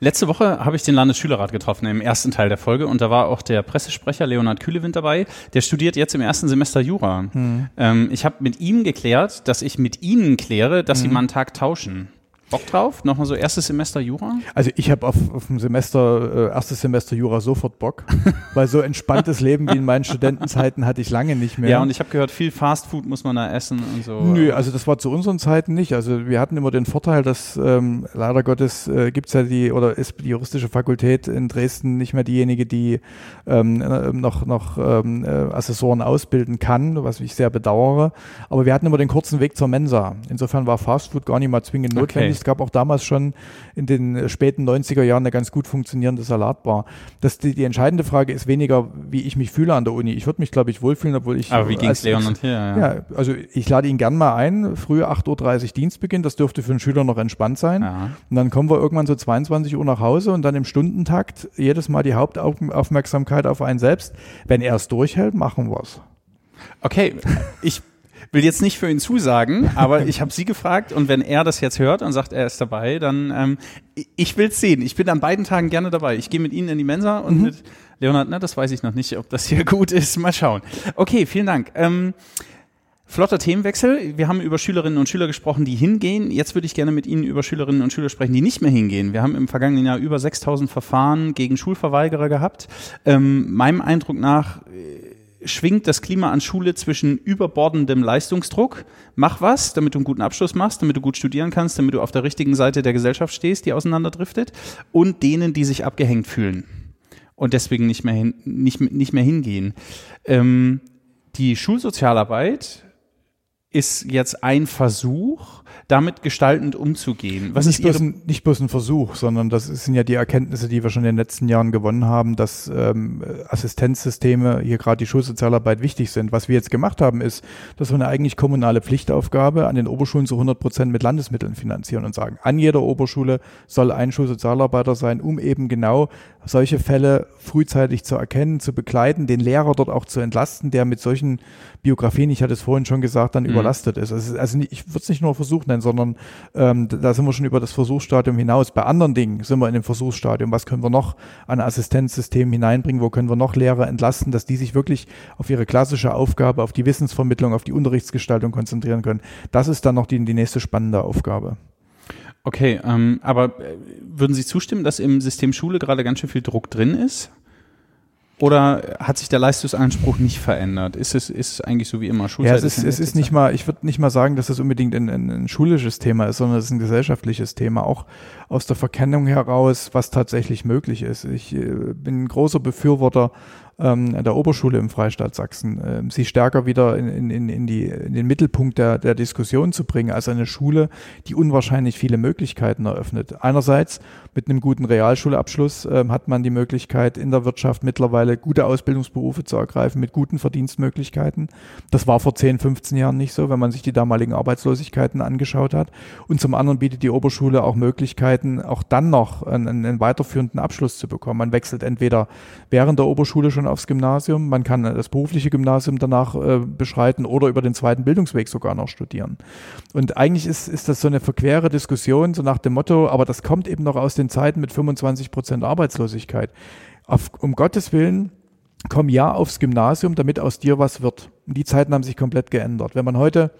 Letzte Woche habe ich den Landesschülerrat getroffen im ersten Teil der Folge und da war auch der Pressesprecher Leonhard Kühlewind dabei. Der studiert jetzt im ersten Semester Jura. Hm. Ähm, ich habe mit ihm geklärt, dass ich mit Ihnen kläre, dass hm. Sie mal einen Tag tauschen. Bock drauf? Nochmal so erstes Semester Jura? Also ich habe auf, auf dem Semester, äh, erstes Semester Jura sofort Bock, weil so entspanntes Leben wie in meinen Studentenzeiten hatte ich lange nicht mehr. Ja, und ich habe gehört, viel Fastfood muss man da essen und so. Nö, also das war zu unseren Zeiten nicht. Also wir hatten immer den Vorteil, dass ähm, leider Gottes äh, gibt ja die, oder ist die juristische Fakultät in Dresden nicht mehr diejenige, die ähm, äh, noch, noch ähm, äh, Assessoren ausbilden kann, was ich sehr bedauere. Aber wir hatten immer den kurzen Weg zur Mensa. Insofern war Fastfood gar nicht mal zwingend notwendig. Okay es gab auch damals schon in den späten 90er Jahren eine ganz gut funktionierende Salatbar. Das, die, die entscheidende Frage ist weniger, wie ich mich fühle an der Uni. Ich würde mich, glaube ich, wohlfühlen, obwohl ich. Aber wie ging es Leon und hier? Ja. ja, also ich lade ihn gern mal ein. Früh 8.30 Uhr Dienstbeginn, das dürfte für einen Schüler noch entspannt sein. Ja. Und dann kommen wir irgendwann so 22 Uhr nach Hause und dann im Stundentakt jedes Mal die Hauptaufmerksamkeit auf einen selbst. Wenn er es durchhält, machen wir es. Okay, ich will jetzt nicht für ihn zusagen, aber ich habe sie gefragt und wenn er das jetzt hört und sagt, er ist dabei, dann ähm, ich will's sehen. Ich bin an beiden Tagen gerne dabei. Ich gehe mit Ihnen in die Mensa und mhm. mit Leonhard, na, das weiß ich noch nicht, ob das hier gut ist. Mal schauen. Okay, vielen Dank. Ähm, Flotter Themenwechsel. Wir haben über Schülerinnen und Schüler gesprochen, die hingehen. Jetzt würde ich gerne mit Ihnen über Schülerinnen und Schüler sprechen, die nicht mehr hingehen. Wir haben im vergangenen Jahr über 6000 Verfahren gegen Schulverweigerer gehabt. Ähm, meinem Eindruck nach schwingt das Klima an Schule zwischen überbordendem Leistungsdruck, mach was, damit du einen guten Abschluss machst, damit du gut studieren kannst, damit du auf der richtigen Seite der Gesellschaft stehst, die auseinanderdriftet, und denen, die sich abgehängt fühlen und deswegen nicht mehr, hin, nicht, nicht mehr hingehen. Ähm, die Schulsozialarbeit ist jetzt ein Versuch, damit gestaltend umzugehen. Was nicht, ist bloß ein, nicht bloß ein Versuch, sondern das sind ja die Erkenntnisse, die wir schon in den letzten Jahren gewonnen haben, dass ähm, Assistenzsysteme, hier gerade die Schulsozialarbeit, wichtig sind. Was wir jetzt gemacht haben, ist, dass wir eine eigentlich kommunale Pflichtaufgabe an den Oberschulen zu 100 Prozent mit Landesmitteln finanzieren und sagen, an jeder Oberschule soll ein Schulsozialarbeiter sein, um eben genau solche Fälle frühzeitig zu erkennen, zu begleiten, den Lehrer dort auch zu entlasten, der mit solchen Biografien, ich hatte es vorhin schon gesagt, dann mhm. überlastet ist. Also, also ich würde es nicht nur Versuch nennen, sondern ähm, da sind wir schon über das Versuchsstadium hinaus. Bei anderen Dingen sind wir in dem Versuchsstadium. Was können wir noch an Assistenzsystemen hineinbringen? Wo können wir noch Lehrer entlasten, dass die sich wirklich auf ihre klassische Aufgabe, auf die Wissensvermittlung, auf die Unterrichtsgestaltung konzentrieren können? Das ist dann noch die, die nächste spannende Aufgabe. Okay, ähm, aber äh, würden Sie zustimmen, dass im System Schule gerade ganz schön viel Druck drin ist? Oder hat sich der Leistungsanspruch nicht verändert? Ist es, ist es eigentlich so wie immer? Schulzeit ja, es ist, es ist nicht mal, ich würde nicht mal sagen, dass es unbedingt ein, ein, ein, schulisches Thema ist, sondern es ist ein gesellschaftliches Thema, auch aus der Verkennung heraus, was tatsächlich möglich ist. Ich äh, bin ein großer Befürworter ähm, der Oberschule im Freistaat Sachsen, ähm, sie stärker wieder in, in, in, die, in den Mittelpunkt der, der Diskussion zu bringen, als eine Schule, die unwahrscheinlich viele Möglichkeiten eröffnet. Einerseits mit einem guten Realschulabschluss ähm, hat man die Möglichkeit, in der Wirtschaft mittlerweile gute Ausbildungsberufe zu ergreifen mit guten Verdienstmöglichkeiten. Das war vor 10, 15 Jahren nicht so, wenn man sich die damaligen Arbeitslosigkeiten angeschaut hat. Und zum anderen bietet die Oberschule auch Möglichkeiten, auch dann noch einen, einen weiterführenden Abschluss zu bekommen. Man wechselt entweder während der Oberschule schon aufs Gymnasium, man kann das berufliche Gymnasium danach äh, beschreiten oder über den zweiten Bildungsweg sogar noch studieren. Und eigentlich ist, ist das so eine verquere Diskussion, so nach dem Motto, aber das kommt eben noch aus den Zeiten mit 25 Prozent Arbeitslosigkeit. Auf, um Gottes Willen, komm ja aufs Gymnasium, damit aus dir was wird. Und die Zeiten haben sich komplett geändert. Wenn man heute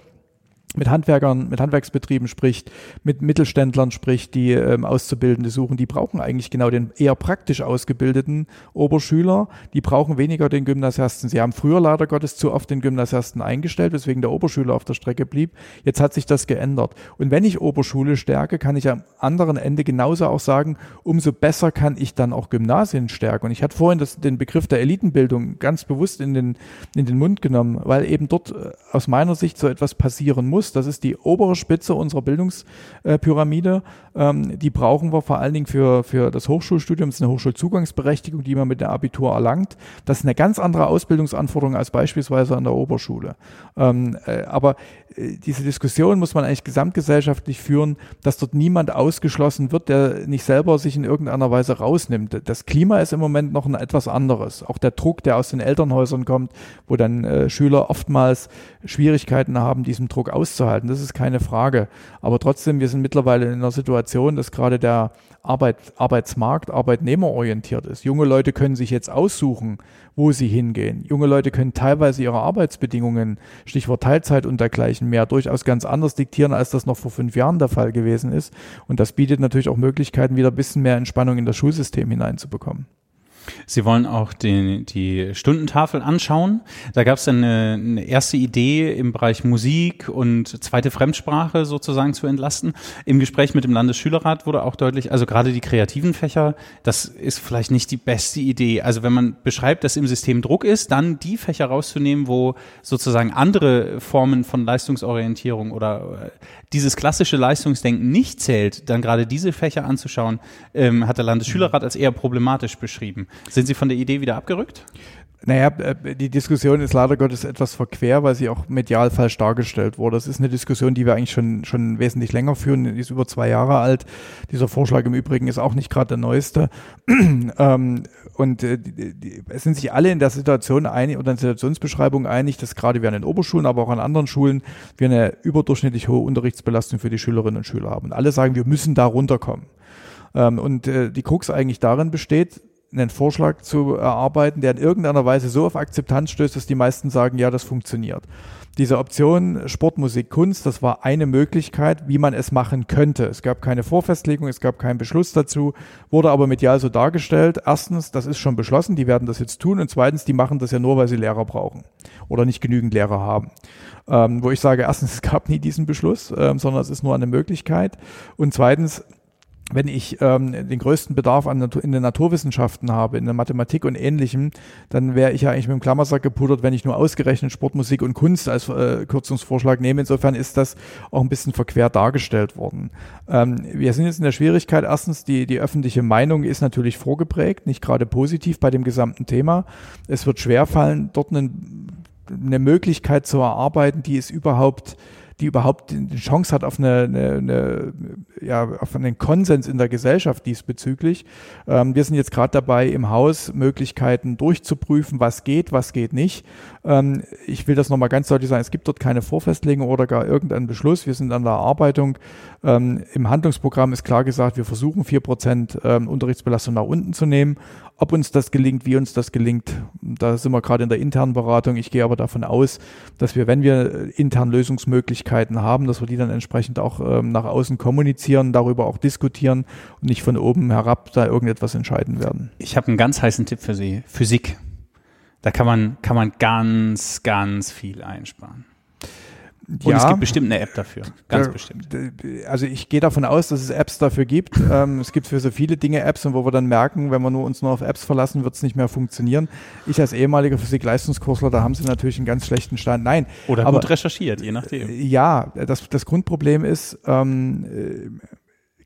mit Handwerkern, mit Handwerksbetrieben spricht, mit Mittelständlern spricht, die ähm, Auszubildende suchen, die brauchen eigentlich genau den eher praktisch ausgebildeten Oberschüler. Die brauchen weniger den Gymnasiasten. Sie haben früher leider Gottes zu oft den Gymnasiasten eingestellt, weswegen der Oberschüler auf der Strecke blieb. Jetzt hat sich das geändert. Und wenn ich Oberschule stärke, kann ich am anderen Ende genauso auch sagen, umso besser kann ich dann auch Gymnasien stärken. Und ich hatte vorhin das, den Begriff der Elitenbildung ganz bewusst in den, in den Mund genommen, weil eben dort äh, aus meiner Sicht so etwas passieren muss muss. Das ist die obere Spitze unserer Bildungspyramide. Ähm, die brauchen wir vor allen Dingen für, für das Hochschulstudium. Das ist eine Hochschulzugangsberechtigung, die man mit dem Abitur erlangt. Das ist eine ganz andere Ausbildungsanforderung als beispielsweise an der Oberschule. Ähm, äh, aber diese Diskussion muss man eigentlich gesamtgesellschaftlich führen, dass dort niemand ausgeschlossen wird, der nicht selber sich in irgendeiner Weise rausnimmt. Das Klima ist im Moment noch ein etwas anderes. Auch der Druck, der aus den Elternhäusern kommt, wo dann äh, Schüler oftmals Schwierigkeiten haben, diesem Druck auszuhalten, das ist keine Frage. Aber trotzdem, wir sind mittlerweile in einer Situation, dass gerade der Arbeit, Arbeitsmarkt arbeitnehmerorientiert ist. Junge Leute können sich jetzt aussuchen, wo sie hingehen. Junge Leute können teilweise ihre Arbeitsbedingungen, Stichwort Teilzeit und dergleichen mehr, durchaus ganz anders diktieren, als das noch vor fünf Jahren der Fall gewesen ist. Und das bietet natürlich auch Möglichkeiten, wieder ein bisschen mehr Entspannung in das Schulsystem hineinzubekommen. Sie wollen auch die, die Stundentafel anschauen. Da gab es eine, eine erste Idee im Bereich Musik und zweite Fremdsprache sozusagen zu entlasten. Im Gespräch mit dem Landesschülerrat wurde auch deutlich, also gerade die kreativen Fächer, das ist vielleicht nicht die beste Idee. Also wenn man beschreibt, dass im System Druck ist, dann die Fächer rauszunehmen, wo sozusagen andere Formen von Leistungsorientierung oder äh, dieses klassische Leistungsdenken nicht zählt, dann gerade diese Fächer anzuschauen, ähm, hat der Landesschülerrat als eher problematisch beschrieben. Sind Sie von der Idee wieder abgerückt? Naja, äh, die Diskussion ist leider Gottes etwas verquer, weil sie auch medial falsch dargestellt wurde. Das ist eine Diskussion, die wir eigentlich schon, schon wesentlich länger führen. Die ist über zwei Jahre alt. Dieser Vorschlag im Übrigen ist auch nicht gerade der neueste. Ähm, und äh, es sind sich alle in der Situation einig oder in der Situationsbeschreibung einig, dass gerade wir an den Oberschulen, aber auch an anderen Schulen wir eine überdurchschnittlich hohe Unterrichtsbelastung für die Schülerinnen und Schüler haben. Und alle sagen, wir müssen da runterkommen. Ähm, und äh, die Krux eigentlich darin besteht, einen Vorschlag zu erarbeiten, der in irgendeiner Weise so auf Akzeptanz stößt, dass die meisten sagen, ja, das funktioniert. Diese Option Sportmusik, Kunst, das war eine Möglichkeit, wie man es machen könnte. Es gab keine Vorfestlegung, es gab keinen Beschluss dazu, wurde aber medial so dargestellt. Erstens, das ist schon beschlossen, die werden das jetzt tun. Und zweitens, die machen das ja nur, weil sie Lehrer brauchen oder nicht genügend Lehrer haben. Ähm, wo ich sage, erstens, es gab nie diesen Beschluss, ähm, sondern es ist nur eine Möglichkeit. Und zweitens, wenn ich ähm, den größten Bedarf an Natur, in den Naturwissenschaften habe, in der Mathematik und Ähnlichem, dann wäre ich ja eigentlich mit dem Klammersack gepudert, wenn ich nur ausgerechnet Sportmusik und Kunst als äh, Kürzungsvorschlag nehme. Insofern ist das auch ein bisschen verquer dargestellt worden. Ähm, wir sind jetzt in der Schwierigkeit. Erstens, die, die öffentliche Meinung ist natürlich vorgeprägt, nicht gerade positiv bei dem gesamten Thema. Es wird schwerfallen, dort eine, eine Möglichkeit zu erarbeiten, die es überhaupt die überhaupt die Chance hat auf eine, eine, eine ja, auf einen Konsens in der Gesellschaft diesbezüglich. Ähm, wir sind jetzt gerade dabei, im Haus Möglichkeiten durchzuprüfen, was geht, was geht nicht. Ähm, ich will das nochmal ganz deutlich sagen, es gibt dort keine Vorfestlegung oder gar irgendeinen Beschluss. Wir sind an der Erarbeitung. Ähm, Im Handlungsprogramm ist klar gesagt, wir versuchen vier Prozent ähm, Unterrichtsbelastung nach unten zu nehmen. Ob uns das gelingt, wie uns das gelingt, da sind wir gerade in der internen Beratung. Ich gehe aber davon aus, dass wir, wenn wir intern Lösungsmöglichkeiten haben, dass wir die dann entsprechend auch ähm, nach außen kommunizieren, darüber auch diskutieren und nicht von oben herab da irgendetwas entscheiden werden. Ich habe einen ganz heißen Tipp für Sie. Physik. Da kann man, kann man ganz, ganz viel einsparen. Und ja, es gibt bestimmt eine App dafür, ganz äh, bestimmt. Also ich gehe davon aus, dass es Apps dafür gibt. ähm, es gibt für so viele Dinge Apps und wo wir dann merken, wenn wir nur uns nur auf Apps verlassen, wird es nicht mehr funktionieren. Ich als ehemaliger Physik-Leistungskursler, da haben sie natürlich einen ganz schlechten Stand. Nein. Oder aber, gut recherchiert, je nachdem. Ja, das, das Grundproblem ist, ähm,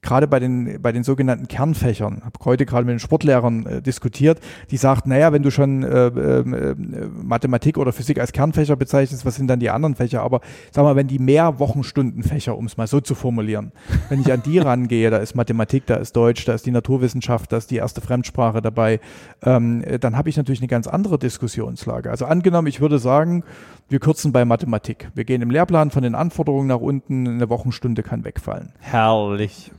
gerade bei den, bei den sogenannten Kernfächern, habe heute gerade mit den Sportlehrern äh, diskutiert, die sagt, naja, wenn du schon äh, äh, Mathematik oder Physik als Kernfächer bezeichnest, was sind dann die anderen Fächer? Aber sag mal, wenn die mehr Wochenstundenfächer, um es mal so zu formulieren, wenn ich an die rangehe, da ist Mathematik, da ist Deutsch, da ist die Naturwissenschaft, da ist die erste Fremdsprache dabei, ähm, dann habe ich natürlich eine ganz andere Diskussionslage. Also angenommen, ich würde sagen, wir kürzen bei Mathematik. Wir gehen im Lehrplan von den Anforderungen nach unten, eine Wochenstunde kann wegfallen. Herrlich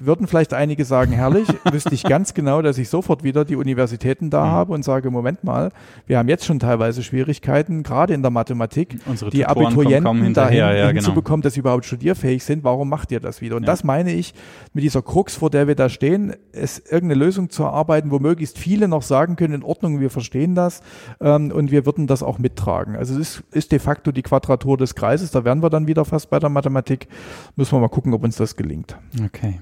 würden vielleicht einige sagen, herrlich, wüsste ich ganz genau, dass ich sofort wieder die Universitäten da mhm. habe und sage, Moment mal, wir haben jetzt schon teilweise Schwierigkeiten, gerade in der Mathematik, Unsere die Tutoren Abiturienten dahin ja, genau. zu bekommen, dass sie überhaupt studierfähig sind. Warum macht ihr das wieder? Und ja. das meine ich mit dieser Krux, vor der wir da stehen, es irgendeine Lösung zu erarbeiten, wo möglichst viele noch sagen können, in Ordnung, wir verstehen das ähm, und wir würden das auch mittragen. Also es ist, ist de facto die Quadratur des Kreises, da wären wir dann wieder fast bei der Mathematik. Müssen wir mal gucken, ob uns das gelingt. Okay.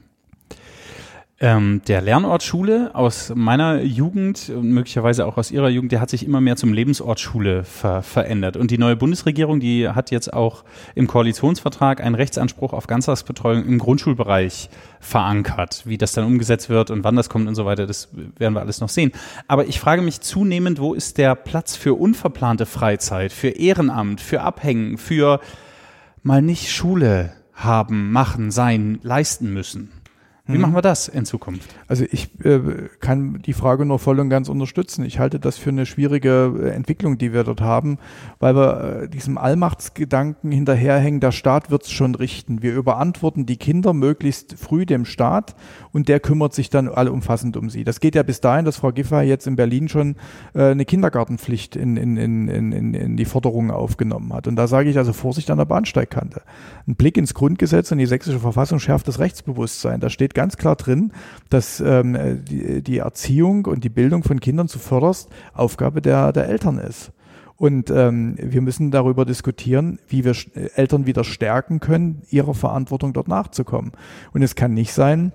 Ähm, der Lernort Schule aus meiner Jugend und möglicherweise auch aus Ihrer Jugend, der hat sich immer mehr zum Lebensort Schule ver verändert. Und die neue Bundesregierung, die hat jetzt auch im Koalitionsvertrag einen Rechtsanspruch auf Ganztagsbetreuung im Grundschulbereich verankert. Wie das dann umgesetzt wird und wann das kommt und so weiter, das werden wir alles noch sehen. Aber ich frage mich zunehmend, wo ist der Platz für unverplante Freizeit, für Ehrenamt, für Abhängen, für mal nicht Schule haben, machen, sein, leisten müssen? Wie mhm. machen wir das in Zukunft? Also ich äh, kann die Frage nur voll und ganz unterstützen. Ich halte das für eine schwierige äh, Entwicklung, die wir dort haben, weil wir äh, diesem Allmachtsgedanken hinterherhängen, der Staat wird es schon richten. Wir überantworten die Kinder möglichst früh dem Staat und der kümmert sich dann allumfassend um sie. Das geht ja bis dahin, dass Frau Giffey jetzt in Berlin schon äh, eine Kindergartenpflicht in, in, in, in, in die Forderungen aufgenommen hat. Und da sage ich also Vorsicht an der Bahnsteigkante. Ein Blick ins Grundgesetz und die sächsische Verfassung schärft das Rechtsbewusstsein. Da steht ganz klar drin, dass ähm, die, die Erziehung und die Bildung von Kindern zuvörderst Aufgabe der, der Eltern ist. Und ähm, wir müssen darüber diskutieren, wie wir Eltern wieder stärken können, ihrer Verantwortung dort nachzukommen. Und es kann nicht sein,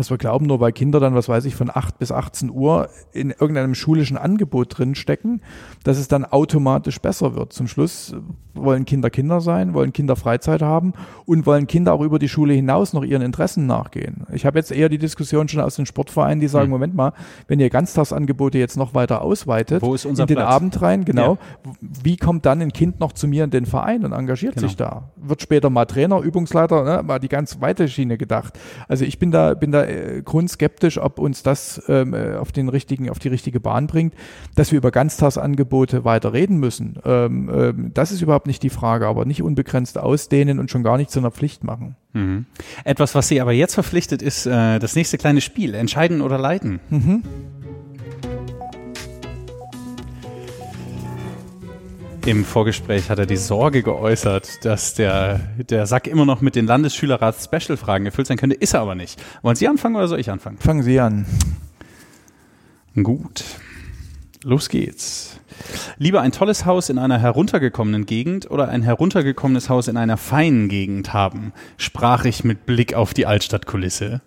dass wir glauben, nur weil Kinder dann, was weiß ich, von 8 bis 18 Uhr in irgendeinem schulischen Angebot drin stecken, dass es dann automatisch besser wird. Zum Schluss wollen Kinder Kinder sein, wollen Kinder Freizeit haben und wollen Kinder auch über die Schule hinaus noch ihren Interessen nachgehen. Ich habe jetzt eher die Diskussion schon aus den Sportvereinen, die sagen, hm. Moment mal, wenn ihr Ganztagsangebote jetzt noch weiter ausweitet, Wo ist unser in den Platz? Abend rein, genau, ja. wie kommt dann ein Kind noch zu mir in den Verein und engagiert genau. sich da? Wird später mal Trainer, Übungsleiter, ne, mal die ganz weite Schiene gedacht. Also ich bin da, bin da äh, grundskeptisch, ob uns das ähm, äh, auf den richtigen, auf die richtige Bahn bringt, dass wir über Ganztagsangebote weiter reden müssen. Ähm, ähm, das ist überhaupt nicht die Frage, aber nicht unbegrenzt ausdehnen und schon gar nicht zu einer Pflicht machen. Mhm. Etwas, was Sie aber jetzt verpflichtet, ist äh, das nächste kleine Spiel, entscheiden oder leiten. Mhm. Im Vorgespräch hat er die Sorge geäußert, dass der, der Sack immer noch mit den Landesschülerrats-Special-Fragen gefüllt sein könnte. Ist er aber nicht. Wollen Sie anfangen oder soll ich anfangen? Fangen Sie an. Gut. Los geht's. Lieber ein tolles Haus in einer heruntergekommenen Gegend oder ein heruntergekommenes Haus in einer feinen Gegend haben, sprach ich mit Blick auf die Altstadtkulisse.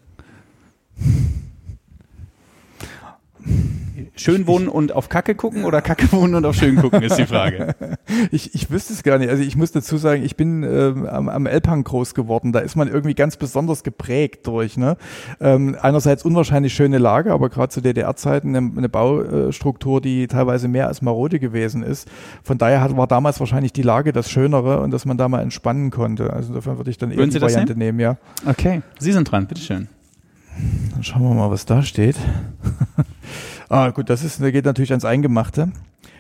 Schön wohnen und auf Kacke gucken oder Kacke wohnen und auf schön gucken, ist die Frage. Ich, ich wüsste es gar nicht. Also ich muss dazu sagen, ich bin ähm, am, am Elbhang groß geworden. Da ist man irgendwie ganz besonders geprägt durch. Ne? Ähm, einerseits unwahrscheinlich schöne Lage, aber gerade zu DDR-Zeiten eine, eine Baustruktur, die teilweise mehr als marode gewesen ist. Von daher hat, war damals wahrscheinlich die Lage das Schönere und dass man da mal entspannen konnte. Also insofern würde ich dann eher die Variante nehmen? nehmen, ja. Okay, Sie sind dran, bitteschön. Dann schauen wir mal, was da steht. ah, gut, das ist, geht natürlich ans Eingemachte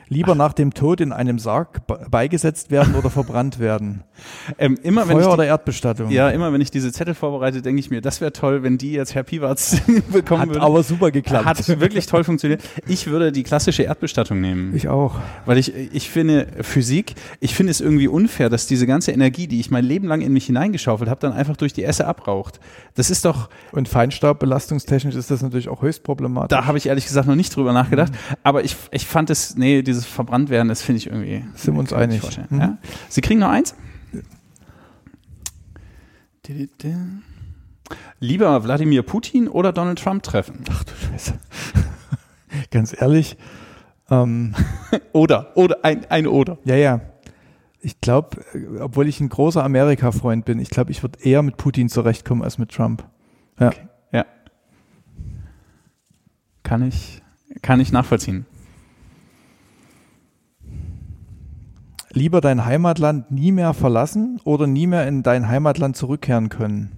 lieber nach dem Tod in einem Sarg beigesetzt werden oder verbrannt werden? Ähm, immer, Feuer die, oder Erdbestattung? Ja, immer wenn ich diese Zettel vorbereite, denke ich mir, das wäre toll, wenn die jetzt Herr Piwarz bekommen Hat würde. aber super geklappt. Hat wirklich toll funktioniert. Ich würde die klassische Erdbestattung nehmen. Ich auch. Weil ich, ich finde Physik, ich finde es irgendwie unfair, dass diese ganze Energie, die ich mein Leben lang in mich hineingeschaufelt habe, dann einfach durch die Esse abraucht. Das ist doch... Und Feinstaubbelastungstechnisch ist das natürlich auch höchst problematisch. Da habe ich ehrlich gesagt noch nicht drüber nachgedacht. Mhm. Aber ich, ich fand es, nee, dieses verbrannt werden, das finde ich irgendwie. Sind wir uns einig. Mhm. Ja? Sie kriegen noch eins? Lieber Wladimir Putin oder Donald Trump treffen? Ach du Scheiße. Ganz ehrlich. Ähm, oder, oder, ein, ein oder. Ja, ja. Ich glaube, obwohl ich ein großer Amerika-Freund bin, ich glaube, ich würde eher mit Putin zurechtkommen als mit Trump. Ja. Okay. Ja. Kann ich, kann ich nachvollziehen. Lieber dein Heimatland nie mehr verlassen oder nie mehr in dein Heimatland zurückkehren können?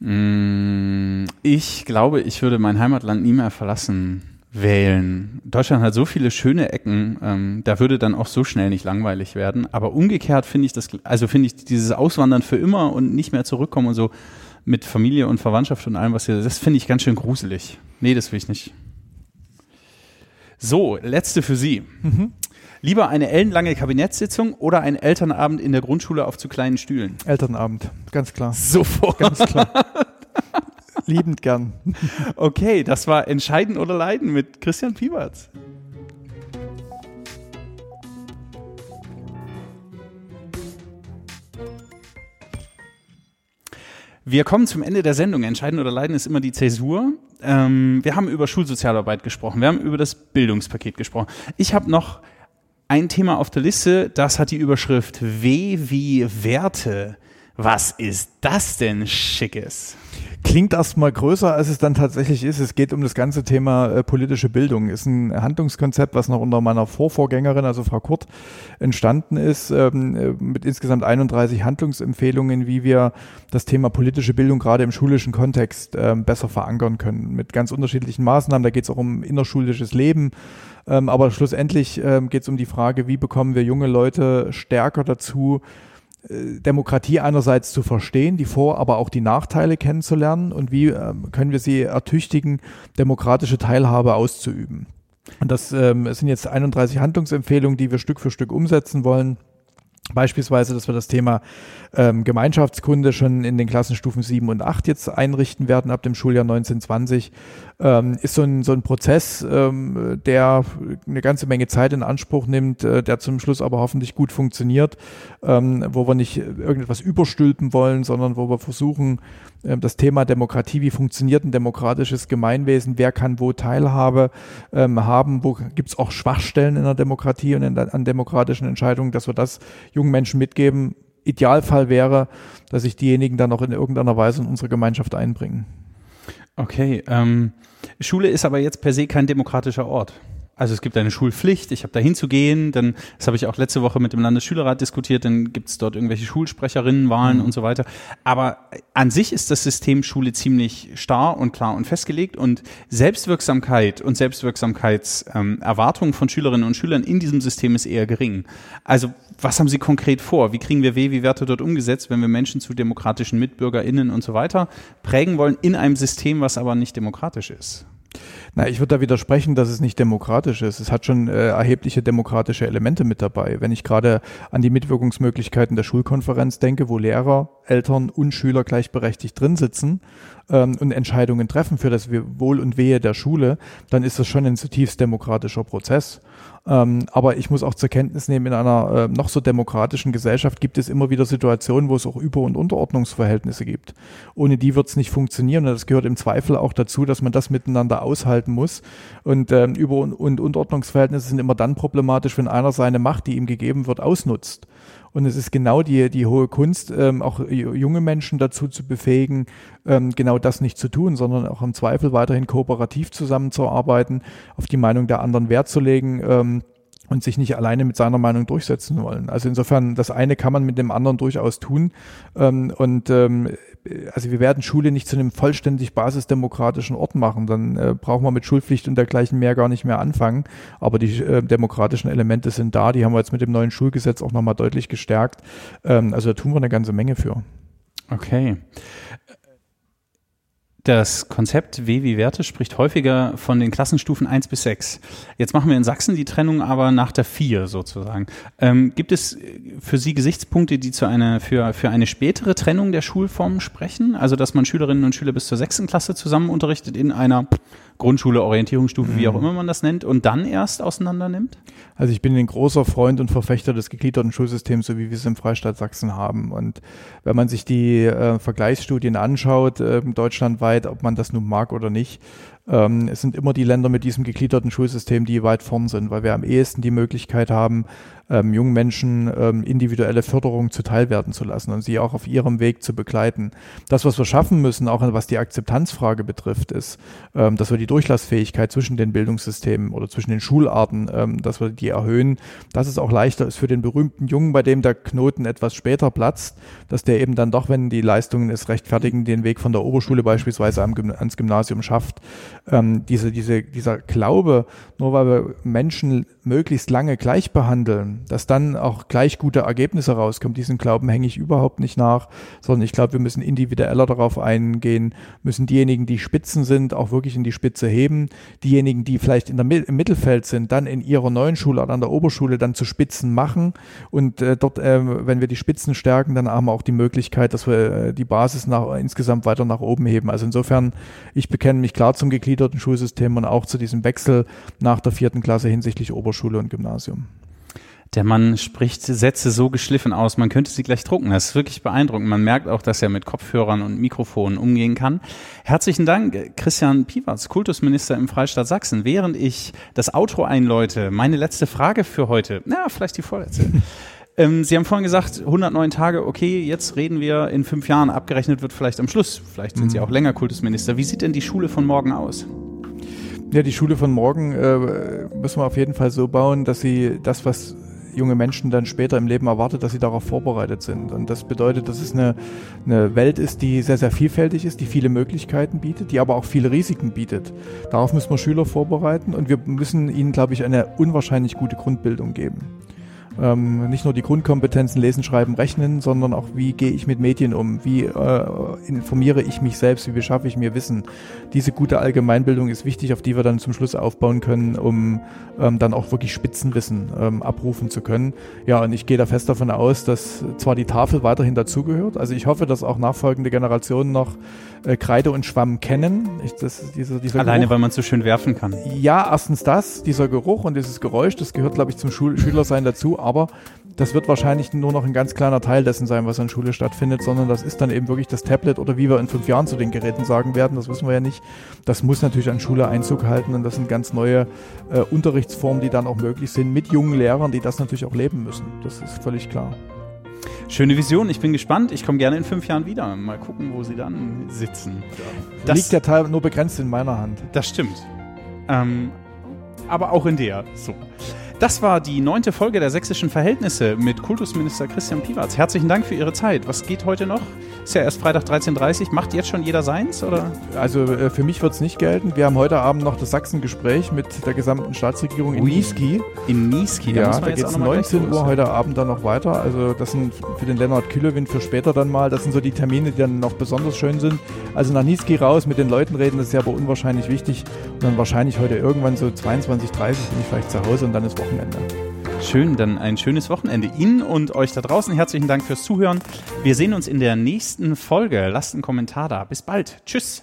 Mm, ich glaube, ich würde mein Heimatland nie mehr verlassen wählen. Deutschland hat so viele schöne Ecken, ähm, da würde dann auch so schnell nicht langweilig werden. Aber umgekehrt finde ich das, also finde ich dieses Auswandern für immer und nicht mehr zurückkommen und so mit Familie und Verwandtschaft und allem, was hier, das finde ich ganz schön gruselig. Nee, das will ich nicht. So, letzte für Sie. Mhm. Lieber eine ellenlange Kabinettssitzung oder ein Elternabend in der Grundschule auf zu kleinen Stühlen? Elternabend, ganz klar. Sofort. Ganz klar. Liebend gern. Okay, das war Entscheiden oder Leiden mit Christian Pieberts. Wir kommen zum Ende der Sendung. Entscheiden oder leiden ist immer die Zäsur. Ähm, wir haben über Schulsozialarbeit gesprochen. Wir haben über das Bildungspaket gesprochen. Ich habe noch ein Thema auf der Liste, das hat die Überschrift W wie Werte. Was ist das denn Schickes? Klingt erstmal größer, als es dann tatsächlich ist. Es geht um das ganze Thema äh, politische Bildung. Ist ein Handlungskonzept, was noch unter meiner Vorvorgängerin, also Frau Kurt, entstanden ist, ähm, äh, mit insgesamt 31 Handlungsempfehlungen, wie wir das Thema politische Bildung gerade im schulischen Kontext äh, besser verankern können. Mit ganz unterschiedlichen Maßnahmen. Da geht es auch um innerschulisches Leben. Ähm, aber schlussendlich ähm, geht es um die Frage, wie bekommen wir junge Leute stärker dazu, Demokratie einerseits zu verstehen, die Vor-, aber auch die Nachteile kennenzulernen und wie ähm, können wir sie ertüchtigen, demokratische Teilhabe auszuüben. Und das ähm, sind jetzt 31 Handlungsempfehlungen, die wir Stück für Stück umsetzen wollen. Beispielsweise, dass wir das Thema ähm, Gemeinschaftskunde schon in den Klassenstufen 7 und 8 jetzt einrichten werden ab dem Schuljahr 1920, ähm, ist so ein, so ein Prozess, ähm, der eine ganze Menge Zeit in Anspruch nimmt, äh, der zum Schluss aber hoffentlich gut funktioniert, ähm, wo wir nicht irgendetwas überstülpen wollen, sondern wo wir versuchen, äh, das Thema Demokratie, wie funktioniert ein demokratisches Gemeinwesen, wer kann wo Teilhabe ähm, haben, wo gibt es auch Schwachstellen in der Demokratie und in, an demokratischen Entscheidungen, dass wir das jungen Menschen mitgeben. Idealfall wäre, dass sich diejenigen dann auch in irgendeiner Weise in unsere Gemeinschaft einbringen. Okay, ähm, Schule ist aber jetzt per se kein demokratischer Ort. Also es gibt eine Schulpflicht, ich habe da hinzugehen, dann, das habe ich auch letzte Woche mit dem Landesschülerrat diskutiert, dann gibt es dort irgendwelche Schulsprecherinnenwahlen mhm. und so weiter. Aber an sich ist das System Schule ziemlich starr und klar und festgelegt und Selbstwirksamkeit und Selbstwirksamkeitserwartung ähm, von Schülerinnen und Schülern in diesem System ist eher gering. Also was haben Sie konkret vor? Wie kriegen wir WW-Werte dort umgesetzt, wenn wir Menschen zu demokratischen MitbürgerInnen und so weiter prägen wollen in einem System, was aber nicht demokratisch ist? Na, ich würde da widersprechen, dass es nicht demokratisch ist. Es hat schon äh, erhebliche demokratische Elemente mit dabei. Wenn ich gerade an die Mitwirkungsmöglichkeiten der Schulkonferenz denke, wo Lehrer, Eltern und Schüler gleichberechtigt drin sitzen ähm, und Entscheidungen treffen für das Wohl und Wehe der Schule, dann ist das schon ein zutiefst demokratischer Prozess. Ähm, aber ich muss auch zur Kenntnis nehmen, in einer äh, noch so demokratischen Gesellschaft gibt es immer wieder Situationen, wo es auch Über- und Unterordnungsverhältnisse gibt. Ohne die wird es nicht funktionieren. Und das gehört im Zweifel auch dazu, dass man das miteinander aushalten muss. Und ähm, Über- und Unterordnungsverhältnisse sind immer dann problematisch, wenn einer seine Macht, die ihm gegeben wird, ausnutzt. Und es ist genau die, die hohe Kunst, ähm, auch junge Menschen dazu zu befähigen, ähm, genau das nicht zu tun, sondern auch im Zweifel weiterhin kooperativ zusammenzuarbeiten, auf die Meinung der anderen Wert zu legen. Ähm, und sich nicht alleine mit seiner Meinung durchsetzen wollen. Also insofern, das eine kann man mit dem anderen durchaus tun. Ähm, und ähm, also wir werden Schule nicht zu einem vollständig basisdemokratischen Ort machen. Dann äh, brauchen wir mit Schulpflicht und dergleichen mehr gar nicht mehr anfangen. Aber die äh, demokratischen Elemente sind da. Die haben wir jetzt mit dem neuen Schulgesetz auch nochmal deutlich gestärkt. Ähm, also da tun wir eine ganze Menge für. Okay. Das Konzept W wie Werte spricht häufiger von den Klassenstufen 1 bis 6. Jetzt machen wir in Sachsen die Trennung aber nach der 4 sozusagen. Ähm, gibt es für Sie Gesichtspunkte, die zu einer, für, für eine spätere Trennung der Schulformen sprechen? Also, dass man Schülerinnen und Schüler bis zur 6. Klasse zusammen unterrichtet in einer Grundschule, Orientierungsstufe, wie auch mhm. immer man das nennt, und dann erst auseinander nimmt? Also ich bin ein großer Freund und Verfechter des gegliederten Schulsystems, so wie wir es im Freistaat Sachsen haben. Und wenn man sich die äh, Vergleichsstudien anschaut, äh, deutschlandweit, ob man das nun mag oder nicht, ähm, es sind immer die Länder mit diesem gegliederten Schulsystem, die weit vorn sind, weil wir am ehesten die Möglichkeit haben, ähm, jungen Menschen ähm, individuelle Förderung zuteilwerden zu lassen und sie auch auf ihrem Weg zu begleiten. Das, was wir schaffen müssen, auch was die Akzeptanzfrage betrifft, ist, ähm, dass wir die Durchlassfähigkeit zwischen den Bildungssystemen oder zwischen den Schularten, ähm, dass wir die erhöhen, dass es auch leichter ist für den berühmten Jungen, bei dem der Knoten etwas später platzt, dass der eben dann doch, wenn die Leistungen es rechtfertigen, den Weg von der Oberschule beispielsweise am, ans Gymnasium schafft. Ähm, diese, diese, dieser Glaube, nur weil wir Menschen möglichst lange gleich behandeln, dass dann auch gleich gute Ergebnisse rauskommen. Diesen Glauben hänge ich überhaupt nicht nach, sondern ich glaube, wir müssen individueller darauf eingehen, müssen diejenigen, die Spitzen sind, auch wirklich in die Spitze heben. Diejenigen, die vielleicht in der, im Mittelfeld sind, dann in ihrer neuen Schule oder an der Oberschule dann zu Spitzen machen. Und äh, dort, äh, wenn wir die Spitzen stärken, dann haben wir auch die Möglichkeit, dass wir äh, die Basis nach, insgesamt weiter nach oben heben. Also insofern, ich bekenne mich klar zum gegliederten Schulsystem und auch zu diesem Wechsel nach der vierten Klasse hinsichtlich Oberschule und Gymnasium. Der Mann spricht Sätze so geschliffen aus, man könnte sie gleich drucken. Das ist wirklich beeindruckend. Man merkt auch, dass er mit Kopfhörern und Mikrofonen umgehen kann. Herzlichen Dank, Christian Piewatz, Kultusminister im Freistaat Sachsen. Während ich das Outro einläute, meine letzte Frage für heute, na, vielleicht die vorletzte. Ähm, sie haben vorhin gesagt, 109 Tage, okay, jetzt reden wir in fünf Jahren, abgerechnet wird vielleicht am Schluss. Vielleicht sind mhm. Sie auch länger Kultusminister. Wie sieht denn die Schule von morgen aus? Ja, die Schule von morgen äh, müssen wir auf jeden Fall so bauen, dass sie das, was junge Menschen dann später im Leben erwartet, dass sie darauf vorbereitet sind. Und das bedeutet, dass es eine, eine Welt ist, die sehr, sehr vielfältig ist, die viele Möglichkeiten bietet, die aber auch viele Risiken bietet. Darauf müssen wir Schüler vorbereiten und wir müssen ihnen, glaube ich, eine unwahrscheinlich gute Grundbildung geben ähm, nicht nur die Grundkompetenzen lesen, schreiben, rechnen, sondern auch wie gehe ich mit Medien um, wie äh, informiere ich mich selbst, wie beschaffe ich mir Wissen. Diese gute Allgemeinbildung ist wichtig, auf die wir dann zum Schluss aufbauen können, um ähm, dann auch wirklich Spitzenwissen ähm, abrufen zu können. Ja, und ich gehe da fest davon aus, dass zwar die Tafel weiterhin dazugehört, also ich hoffe, dass auch nachfolgende Generationen noch äh, Kreide und Schwamm kennen. Ich, das, dieser, dieser Alleine, Geruch, weil man es so schön werfen kann. Ja, erstens das, dieser Geruch und dieses Geräusch, das gehört, glaube ich, zum Schul Schülersein dazu, aber das wird wahrscheinlich nur noch ein ganz kleiner Teil dessen sein, was an Schule stattfindet, sondern das ist dann eben wirklich das Tablet oder wie wir in fünf Jahren zu den Geräten sagen werden, das wissen wir ja nicht. Das muss natürlich an Schule Einzug halten und das sind ganz neue äh, Unterrichtsformen, die dann auch möglich sind mit jungen Lehrern, die das natürlich auch leben müssen. Das ist völlig klar. Schöne Vision, ich bin gespannt. Ich komme gerne in fünf Jahren wieder. Mal gucken, wo sie dann sitzen. Das liegt der Teil nur begrenzt in meiner Hand. Das stimmt. Ähm, aber auch in der. So. Das war die neunte Folge der Sächsischen Verhältnisse mit Kultusminister Christian Piwatz. Herzlichen Dank für Ihre Zeit. Was geht heute noch? Ist ja erst Freitag 13.30 Uhr. Macht jetzt schon jeder seins? Oder? Also äh, für mich wird es nicht gelten. Wir haben heute Abend noch das Sachsen-Gespräch mit der gesamten Staatsregierung in Niesky. In Niesky, da ja, da geht es 19 Uhr heute Abend dann noch weiter. Also das sind für den Lennart Kühlewin für später dann mal. Das sind so die Termine, die dann noch besonders schön sind. Also nach Niesky raus, mit den Leuten reden, das ist ja aber unwahrscheinlich wichtig. Und dann wahrscheinlich heute irgendwann so 22.30 Uhr bin ich vielleicht zu Hause und dann ist Wochenende. Schön, dann ein schönes Wochenende Ihnen und euch da draußen. Herzlichen Dank fürs Zuhören. Wir sehen uns in der nächsten Folge. Lasst einen Kommentar da. Bis bald. Tschüss.